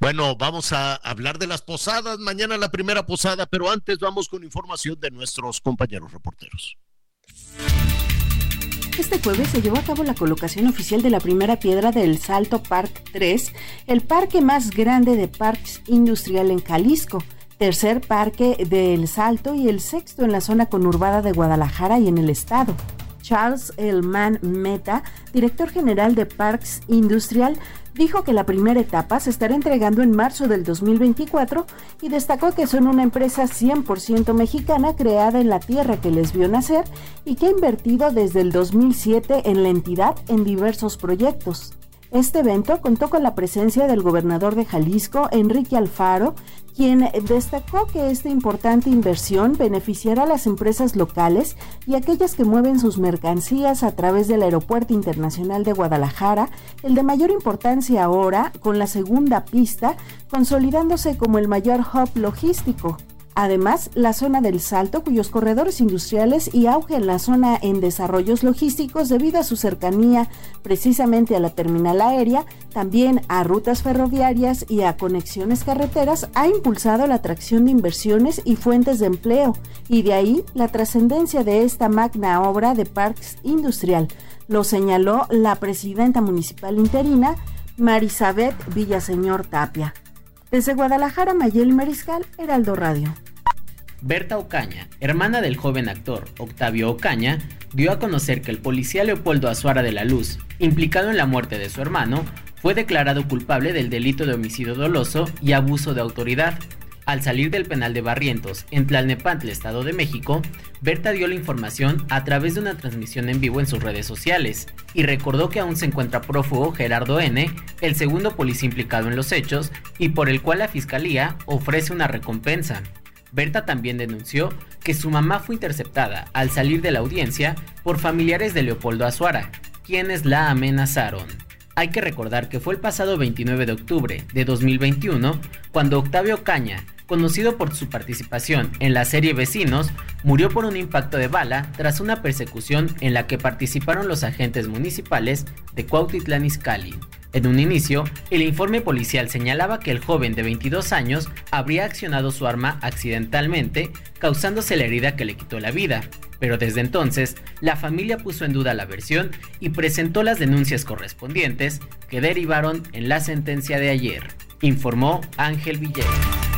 Bueno, vamos a hablar de las posadas. Mañana la primera posada, pero antes vamos con información de nuestros compañeros reporteros. Este jueves se llevó a cabo la colocación oficial de la primera piedra del Salto Park 3, el parque más grande de parques industrial en Jalisco, tercer parque del Salto y el sexto en la zona conurbada de Guadalajara y en el estado. Charles Elman Meta, director general de Parks Industrial, dijo que la primera etapa se estará entregando en marzo del 2024 y destacó que son una empresa 100% mexicana creada en la tierra que les vio nacer y que ha invertido desde el 2007 en la entidad en diversos proyectos. Este evento contó con la presencia del gobernador de Jalisco, Enrique Alfaro, quien destacó que esta importante inversión beneficiará a las empresas locales y aquellas que mueven sus mercancías a través del Aeropuerto Internacional de Guadalajara, el de mayor importancia ahora, con la segunda pista, consolidándose como el mayor hub logístico. Además, la zona del Salto, cuyos corredores industriales y auge en la zona en desarrollos logísticos debido a su cercanía precisamente a la terminal aérea, también a rutas ferroviarias y a conexiones carreteras, ha impulsado la atracción de inversiones y fuentes de empleo, y de ahí la trascendencia de esta magna obra de Parks Industrial, lo señaló la presidenta municipal interina, Marisabeth Villaseñor Tapia. Desde Guadalajara, Mayel Mariscal, Heraldo Radio. Berta Ocaña, hermana del joven actor Octavio Ocaña, dio a conocer que el policía Leopoldo Azuara de la Luz, implicado en la muerte de su hermano, fue declarado culpable del delito de homicidio doloso y abuso de autoridad. Al salir del penal de Barrientos, en Tlalnepantla, Estado de México, Berta dio la información a través de una transmisión en vivo en sus redes sociales y recordó que aún se encuentra prófugo Gerardo N., el segundo policía implicado en los hechos y por el cual la fiscalía ofrece una recompensa. Berta también denunció que su mamá fue interceptada al salir de la audiencia por familiares de Leopoldo Azuara, quienes la amenazaron. Hay que recordar que fue el pasado 29 de octubre de 2021 cuando Octavio Caña, conocido por su participación en la serie Vecinos, murió por un impacto de bala tras una persecución en la que participaron los agentes municipales de Cuautitlán Izcalli. En un inicio, el informe policial señalaba que el joven de 22 años habría accionado su arma accidentalmente, causándose la herida que le quitó la vida. Pero desde entonces, la familia puso en duda la versión y presentó las denuncias correspondientes que derivaron en la sentencia de ayer, informó Ángel Villegas.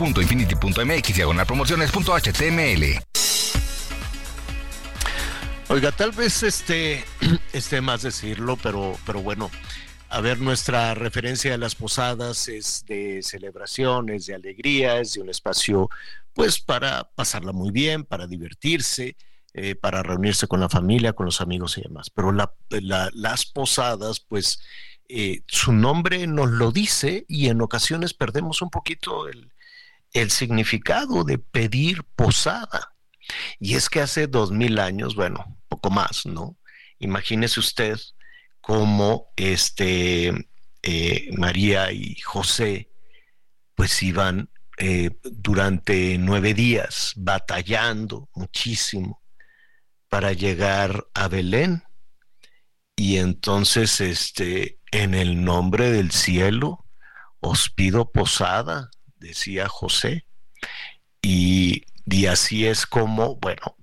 www.infinity.mx diagonal promociones.html. Oiga, tal vez este esté más decirlo, pero, pero bueno, a ver, nuestra referencia a las posadas es de celebraciones, de alegría, es de un espacio, pues, para pasarla muy bien, para divertirse, eh, para reunirse con la familia, con los amigos y demás. Pero la, la, las posadas, pues, eh, su nombre nos lo dice y en ocasiones perdemos un poquito el, el significado de pedir posada. Y es que hace dos mil años, bueno, poco más, ¿no? Imagínese usted cómo este, eh, María y José pues iban eh, durante nueve días batallando muchísimo para llegar a Belén. Y entonces, este, en el nombre del cielo, os pido posada, decía José. Y, y así es como, bueno,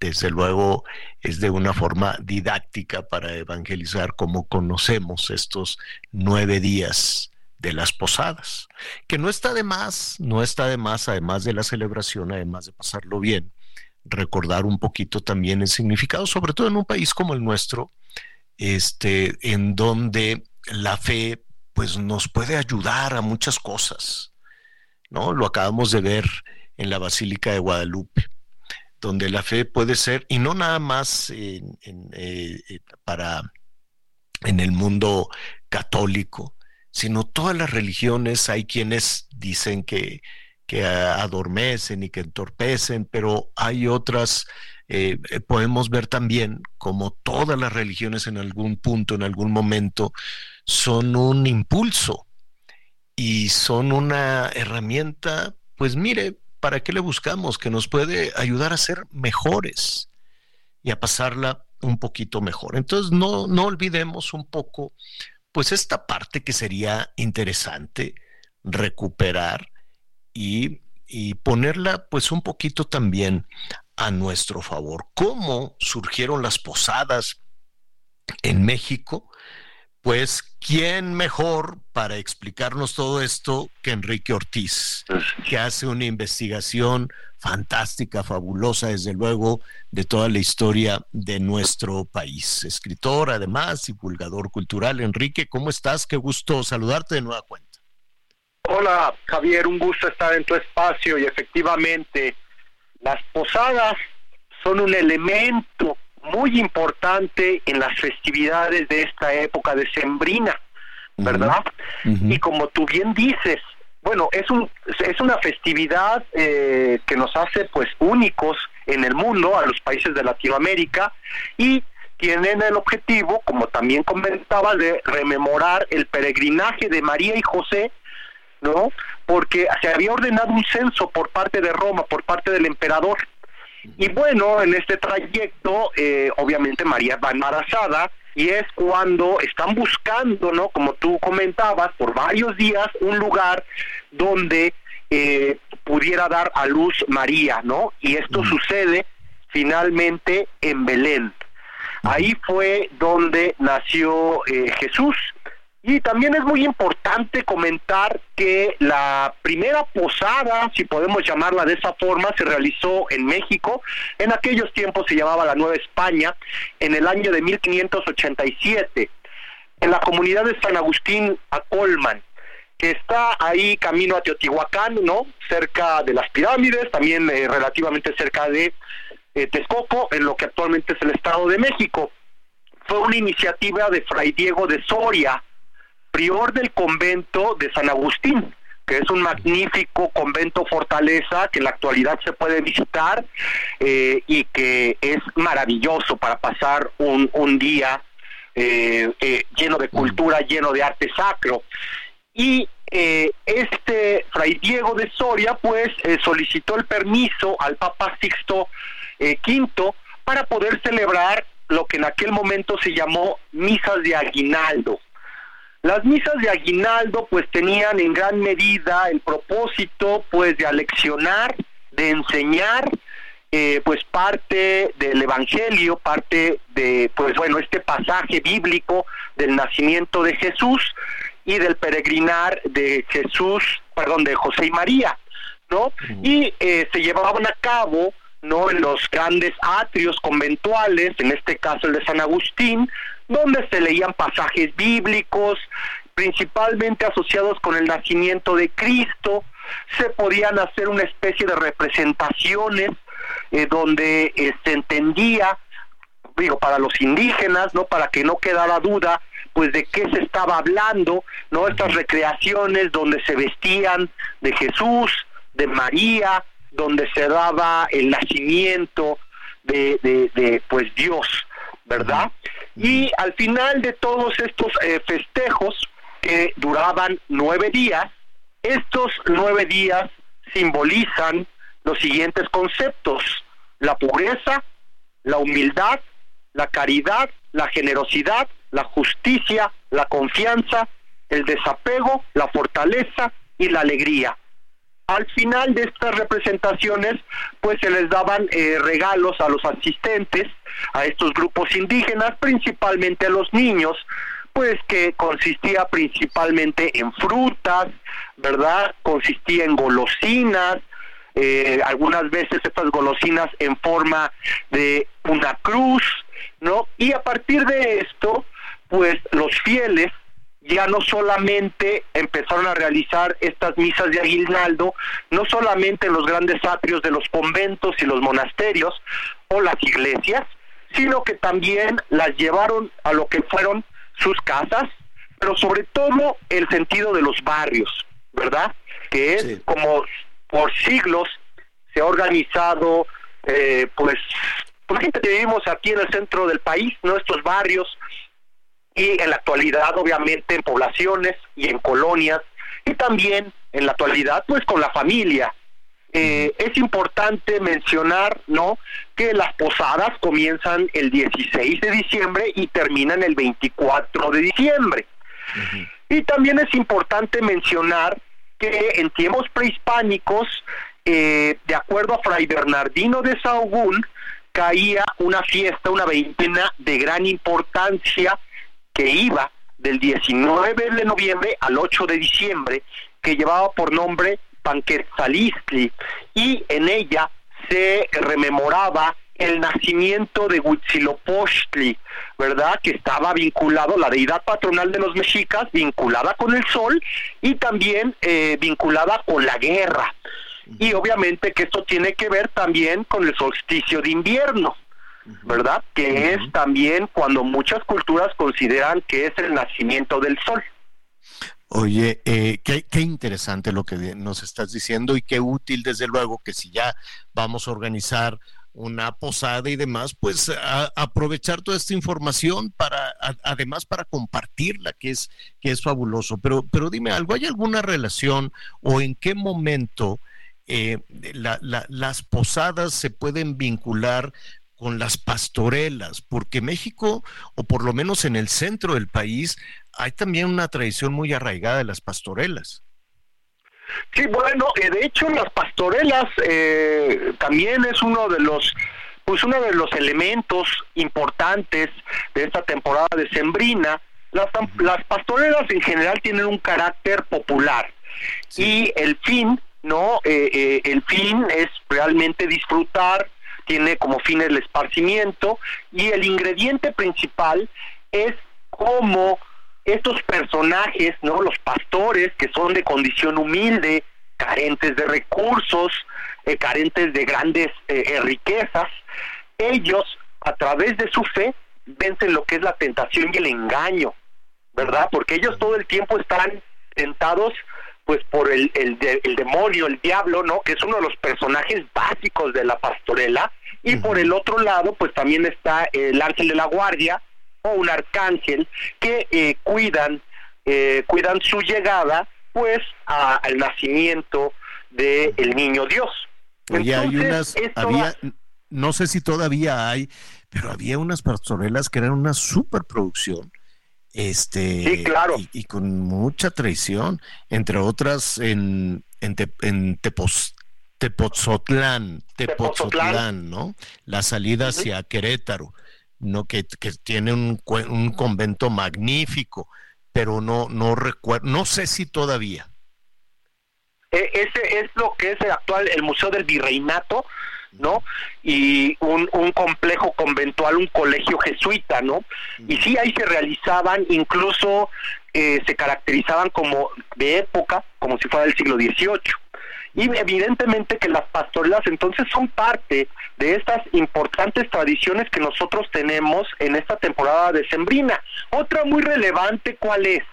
desde luego es de una forma didáctica para evangelizar cómo conocemos estos nueve días de las posadas, que no está de más, no está de más, además de la celebración, además de pasarlo bien, recordar un poquito también el significado, sobre todo en un país como el nuestro, este, en donde la fe pues nos puede ayudar a muchas cosas. ¿No? Lo acabamos de ver en la Basílica de Guadalupe, donde la fe puede ser, y no nada más en, eh, para en el mundo católico, sino todas las religiones. Hay quienes dicen que, que adormecen y que entorpecen, pero hay otras, eh, eh, podemos ver también como todas las religiones en algún punto, en algún momento, son un impulso y son una herramienta, pues mire, ¿para qué le buscamos? Que nos puede ayudar a ser mejores y a pasarla un poquito mejor. Entonces, no, no olvidemos un poco, pues esta parte que sería interesante recuperar y, y ponerla pues un poquito también a nuestro favor. ¿Cómo surgieron las posadas en México? Pues, ¿quién mejor para explicarnos todo esto que Enrique Ortiz, que hace una investigación fantástica, fabulosa, desde luego, de toda la historia de nuestro país? Escritor, además, divulgador cultural. Enrique, ¿cómo estás? Qué gusto saludarte de nueva cuenta. Hola, Javier, un gusto estar en tu espacio y efectivamente, las posadas son un elemento muy importante en las festividades de esta época decembrina, ¿verdad? Y como tú bien dices, bueno, es un es una festividad eh, que nos hace pues únicos en el mundo a los países de Latinoamérica y tienen el objetivo, como también comentaba, de rememorar el peregrinaje de María y José, ¿no? Porque se había ordenado un censo por parte de Roma, por parte del emperador, y bueno, en este trayecto, eh, obviamente María va embarazada y es cuando están buscando, ¿no? Como tú comentabas, por varios días, un lugar donde eh, pudiera dar a luz María, ¿no? Y esto sucede finalmente en Belén. Ahí fue donde nació eh, Jesús y también es muy importante comentar que la primera posada, si podemos llamarla de esa forma, se realizó en México. En aquellos tiempos se llamaba la Nueva España, en el año de 1587, en la comunidad de San Agustín a Colman, que está ahí camino a Teotihuacán, ¿no? Cerca de las pirámides, también eh, relativamente cerca de eh, Texcoco, en lo que actualmente es el Estado de México. Fue una iniciativa de Fray Diego de Soria, prior del convento de San Agustín, que es un magnífico convento fortaleza que en la actualidad se puede visitar eh, y que es maravilloso para pasar un, un día eh, eh, lleno de cultura, lleno de arte sacro. Y este fray Diego de Soria pues solicitó el permiso al Papa Sixto V para poder celebrar lo que en aquel momento se llamó misas de aguinaldo. Las misas de aguinaldo pues tenían en gran medida el propósito pues de aleccionar, de enseñar eh, pues parte del evangelio, parte de pues bueno este pasaje bíblico del nacimiento de Jesús y del peregrinar de Jesús, perdón, de José y María, ¿no? Y eh, se llevaban a cabo no en los grandes atrios conventuales, en este caso el de San Agustín, donde se leían pasajes bíblicos, principalmente asociados con el nacimiento de Cristo, se podían hacer una especie de representaciones eh, donde eh, se entendía, digo, para los indígenas, ¿no? Para que no quedara duda, pues de qué se estaba hablando, ¿no? Estas recreaciones donde se vestían de Jesús, de María, donde se daba el nacimiento de, de, de pues Dios, ¿verdad? Y al final de todos estos eh, festejos, que duraban nueve días, estos nueve días simbolizan los siguientes conceptos, la pureza, la humildad, la caridad, la generosidad, la justicia, la confianza, el desapego, la fortaleza y la alegría al final de estas representaciones, pues se les daban eh, regalos a los asistentes, a estos grupos indígenas, principalmente a los niños, pues que consistía principalmente en frutas, ¿verdad? Consistía en golosinas, eh, algunas veces estas golosinas en forma de una cruz, ¿no? Y a partir de esto, pues los fieles ya no solamente empezaron a realizar estas misas de aguinaldo, no solamente en los grandes atrios de los conventos y los monasterios o las iglesias, sino que también las llevaron a lo que fueron sus casas, pero sobre todo el sentido de los barrios, ¿verdad? Que es como por siglos se ha organizado, eh, pues, por gente que vivimos aquí en el centro del país, nuestros barrios, y en la actualidad, obviamente, en poblaciones y en colonias, y también en la actualidad, pues, con la familia. Eh, es importante mencionar, ¿no? Que las posadas comienzan el 16 de diciembre y terminan el 24 de diciembre. Y también es importante mencionar que en tiempos prehispánicos, eh, de acuerdo a Fray Bernardino de Sahagún, caía una fiesta, una veintena de gran importancia que iba del 19 de noviembre al 8 de diciembre, que llevaba por nombre Panquetzalistli, y en ella se rememoraba el nacimiento de Huitzilopochtli, ¿verdad? Que estaba vinculado, la deidad patronal de los mexicas, vinculada con el sol y también eh, vinculada con la guerra. Y obviamente que esto tiene que ver también con el solsticio de invierno, ¿verdad? Que es también cuando muchas culturas consideran que es el nacimiento del sol. Oye, eh, qué, qué, interesante lo que nos estás diciendo y qué útil, desde luego, que si ya vamos a organizar una posada y demás, pues aprovechar toda esta información para, además para compartirla, que es, que es fabuloso. Pero, pero dime algo, ¿hay alguna relación o en qué momento eh, las posadas se pueden vincular con las pastorelas? Porque México, o por lo menos en el centro del país, hay también una tradición muy arraigada de las pastorelas. Sí, bueno, eh, de hecho las pastorelas eh, también es uno de los pues uno de los elementos importantes de esta temporada de Sembrina. Las, las pastorelas en general tienen un carácter popular y el fin, ¿no? Eh, el fin es realmente disfrutar, tiene como fin el esparcimiento y el ingrediente principal es cómo estos personajes, ¿no? Los pastores que son de condición humilde, carentes de recursos, eh, carentes de grandes eh, eh, riquezas, ellos a través de su fe vencen lo que es la tentación y el engaño, ¿verdad? Porque ellos todo el tiempo están tentados pues por el, el, el, demonio, el diablo, ¿no? Que es uno de los personajes básicos de la pastorela. Y por el otro lado, pues también está el ángel de la guardia, o un arcángel que eh, cuidan eh, cuidan su llegada pues al nacimiento del el niño Dios. Oye, hay unas, había, no sé si todavía hay, pero había unas pastorelas que eran una superproducción. Este, claro. y, con mucha traición, entre otras en, en, en Tepos, Tepoztlán, Tepoztlán, ¿no? La salida hacia Querétaro no que, tiene un, un, convento magnífico, pero no no recuerdo, no sé si todavía. E, ese es lo que es el actual el Museo del Virreinato, ¿no? Y un, complejo conventual, un colegio jesuita, ¿no? Y sí, ahí se realizaban, incluso eh, se caracterizaban como de época, como si fuera del siglo XVIII. Y evidentemente que las pastorelas entonces son parte de estas importantes tradiciones que nosotros tenemos en esta temporada de Sembrina. Otra muy relevante, ¿cuál es?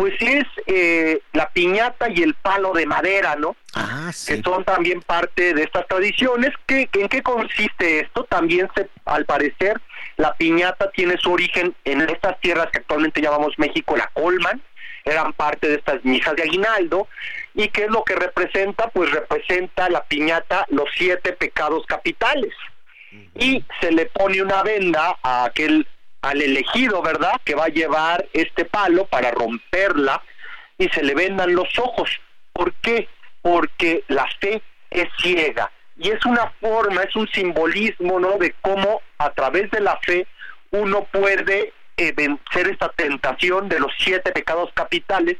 Pues es eh, la piñata y el palo de madera, ¿no? Ah, sí. Que son también parte de estas tradiciones. ¿Qué, ¿En qué consiste esto? También, se, al parecer, la piñata tiene su origen en estas tierras que actualmente llamamos México, la Colman, eran parte de estas mijas de aguinaldo. ¿Y qué es lo que representa? Pues representa la piñata los siete pecados capitales. Y se le pone una venda a aquel, al elegido, ¿verdad? Que va a llevar este palo para romperla y se le vendan los ojos. ¿Por qué? Porque la fe es ciega. Y es una forma, es un simbolismo, ¿no? De cómo a través de la fe uno puede eh, vencer esta tentación de los siete pecados capitales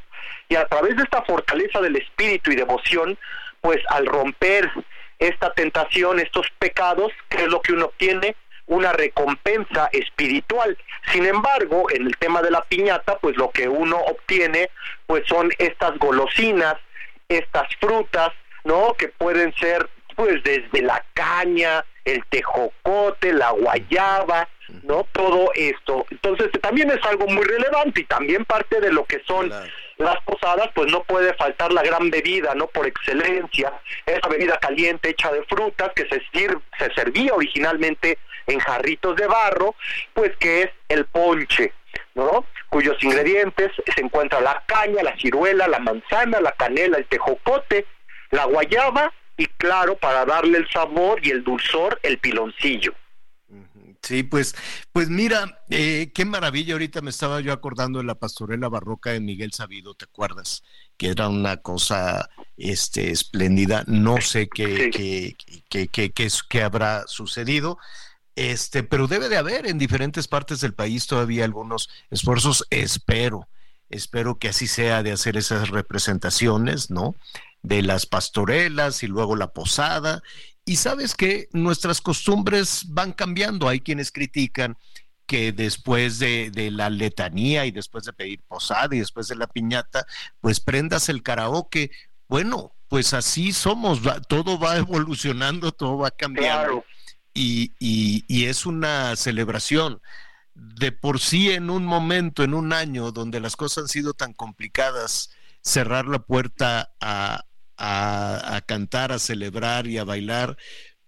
y a través de esta fortaleza del espíritu y devoción, pues al romper esta tentación, estos pecados, ¿qué es lo que uno obtiene? Una recompensa espiritual. Sin embargo, en el tema de la piñata, pues lo que uno obtiene, pues son estas golosinas, estas frutas, ¿no? Que pueden ser, pues desde la caña, el tejocote, la guayaba, ¿no? Todo esto. Entonces, también es algo muy relevante y también parte de lo que son las posadas, pues no puede faltar la gran bebida, ¿no? Por excelencia, esa bebida caliente hecha de frutas que se, sir- se servía originalmente en jarritos de barro, pues que es el ponche, ¿no? Cuyos ingredientes se encuentra la caña, la ciruela, la manzana, la canela, el tejocote, la guayaba y claro, para darle el sabor y el dulzor, el piloncillo. Sí, pues, pues mira, eh, qué maravilla. Ahorita me estaba yo acordando de la pastorela barroca de Miguel Sabido, ¿te acuerdas? Que era una cosa este, espléndida. No sé qué, qué, qué, qué- qué qué habrá sucedido. Este, pero debe de haber en diferentes partes del país todavía algunos esfuerzos. Espero, espero que así sea de hacer esas representaciones, ¿no? De las pastorelas y luego la posada. Y sabes que nuestras costumbres van cambiando. Hay quienes critican que después de, la letanía y después de pedir posada y después de la piñata, pues prendas el karaoke. Bueno, pues así somos, todo va evolucionando, todo va cambiando. Y, y- y es una celebración. De por sí en un momento, en un año donde las cosas han sido tan complicadas, cerrar la puerta a, a- a cantar, a celebrar y a bailar,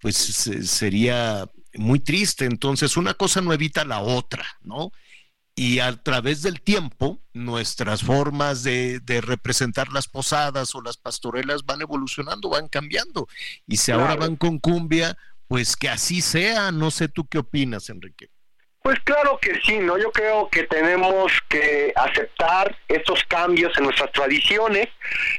pues se- sería muy triste. Entonces, una cosa no evita la otra, ¿no? Y a través del tiempo, nuestras formas de, de representar las posadas o las pastorelas van evolucionando, van cambiando. Y si ahora van con cumbia, pues que así sea. No sé tú qué opinas, Enrique. Pues claro que sí, ¿no? Yo creo que tenemos que aceptar estos cambios en nuestras tradiciones,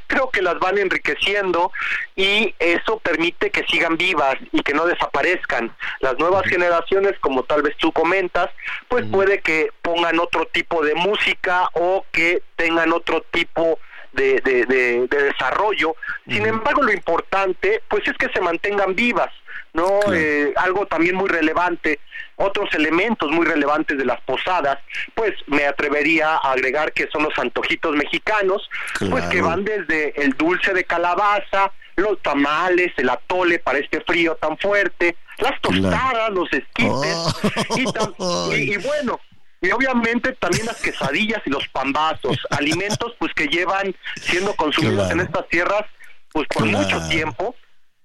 creo que las van enriqueciendo y eso permite que sigan vivas y que no desaparezcan. Las nuevas generaciones, como tal vez tú comentas, pues puede que pongan otro tipo de música o que tengan otro tipo de, de- de- de desarrollo. Sin embargo, lo importante, pues es que se mantengan vivas, ¿no? Eh, algo también muy relevante, otros elementos muy relevantes de las posadas, pues me atrevería a agregar que son los antojitos mexicanos, pues que van desde el dulce de calabaza, los tamales, el atole para este frío tan fuerte, las tostadas, los esquites, y, tam- y- y bueno, y obviamente también las quesadillas y los pambazos, alimentos pues que llevan siendo consumidos en estas tierras pues por Claro. mucho tiempo.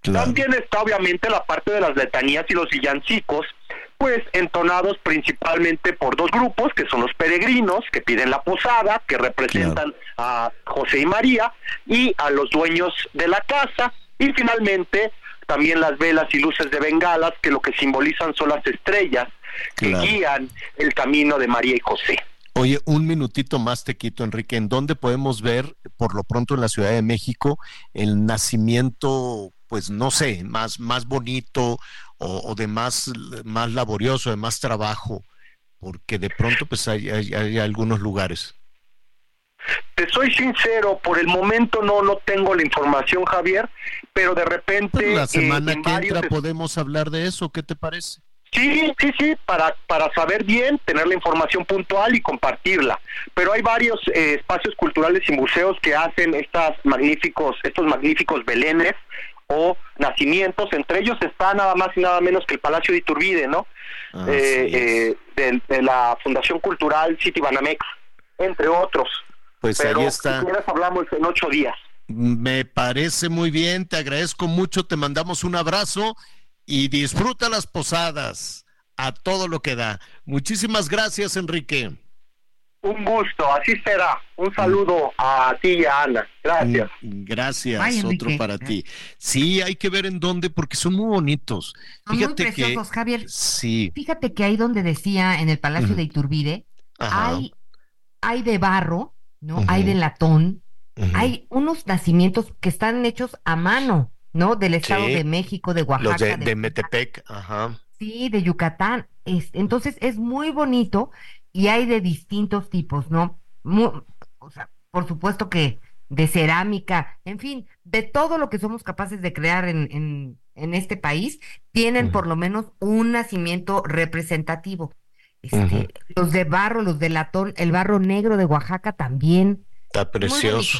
También está obviamente la parte de las letanías y los villancicos, pues entonados principalmente por dos grupos, que son los peregrinos, que piden la posada, que representan a José y María, y a los dueños de la casa, y finalmente también las velas y luces de bengalas, que lo que simbolizan son las estrellas que guían el camino de María y José. Oye, un minutito más te quito, Enrique. ¿En dónde podemos ver, por lo pronto en la Ciudad de México, el nacimiento, pues no sé, más, más bonito o, o de más, más laborioso, de más trabajo? Porque de pronto, pues hay, hay- hay algunos lugares. Te soy sincero, por el momento no no tengo la información, Javier, pero de repente la eh, semana en que varios entra podemos hablar de eso. ¿Qué te parece? Sí, sí, sí, para, para saber bien, tener la información puntual y compartirla. Pero hay varios eh, espacios culturales y museos que hacen estas magníficos, estos magníficos belenes o nacimientos. Entre ellos está nada más y nada menos que el Palacio de Iturbide, ¿no? Así Eh, eh, de, de la Fundación Cultural City Banamex, entre otros. Pues Pero ahí está. si quieres hablamos en ocho días. Me parece muy bien, te agradezco mucho, te mandamos un abrazo y disfruta las posadas a todo lo que da. Muchísimas gracias, Enrique. Un gusto, así será. Un saludo a ti y a Ana. Gracias. Gracias, Ay, otro para ti. Sí, hay que ver en dónde porque son muy bonitos. Son muy Fíjate que preciosos, Javier. sí, Fíjate que ahí donde decía, en el Palacio de Iturbide, Ajá. hay, hay de barro, ¿no? Hay de latón, hay unos nacimientos que están hechos a mano, ¿no? Del Estado Sí. de México, de Oaxaca, los de, de- de Metepec, ajá. sí, de Yucatán. Es- entonces es muy bonito y hay de distintos tipos, ¿no? Mu- o sea, por supuesto que de cerámica, en fin, de todo lo que somos capaces de crear en, en, en este país, tienen por lo menos un nacimiento representativo. Este. Los de barro, los de latón, el barro negro de Oaxaca también. Está precioso.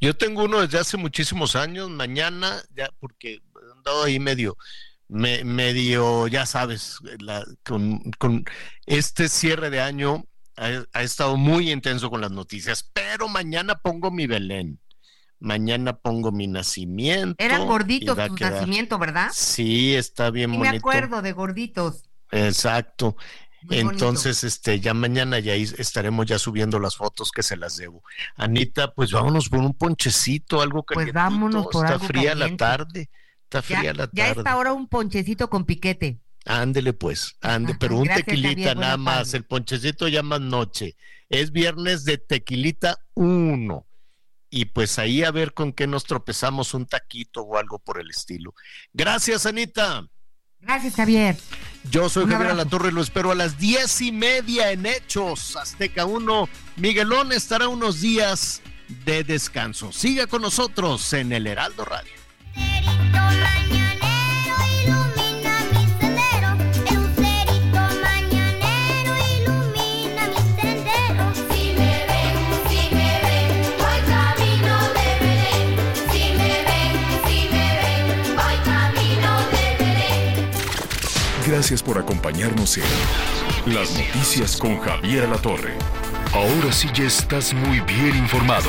Yo tengo uno desde hace muchísimos años, mañana, ya porque he andado ahí medio, me, medio, ya sabes, la- con, con este cierre de año ha, ha estado muy intenso con las noticias, pero mañana pongo mi Belén. Mañana pongo mi nacimiento. Eran gorditos tu nacimiento, ¿verdad? Sí, está bien Sí, me bonito. acuerdo de gorditos. Exacto. Muy bonito. Entonces, este, ya mañana ya estaremos ya subiendo las fotos que se las debo. Anita, pues vámonos por un ponchecito, algo Pues calientito. vámonos por Está algo fría la tarde. Está Ya, fría la ya tarde. está ahora un ponchecito con piquete. Ándele pues, ande, pero un tequilita Javier, nada más, el ponchecito ya más noche. Es viernes de tequilita uno. Y pues ahí a ver con qué nos tropezamos, un taquito o algo por el estilo. Gracias, Anita. Gracias, Javier. Yo soy Un Javier abrazo. Alatorre, lo espero a las diez y media en Hechos, Azteca 1. Miguelón estará unos días de descanso. Siga con nosotros en el Heraldo Radio. Ilumina mi sendero, el lucerito mañanero ilumina mi sendero. Si me ven, si me ven, voy camino de Belén. Si me ven, si me ven, voy camino de Belén. Gracias por acompañarnos en Las Noticias con Javier Alatorre. Ahora sí ya estás muy bien informado.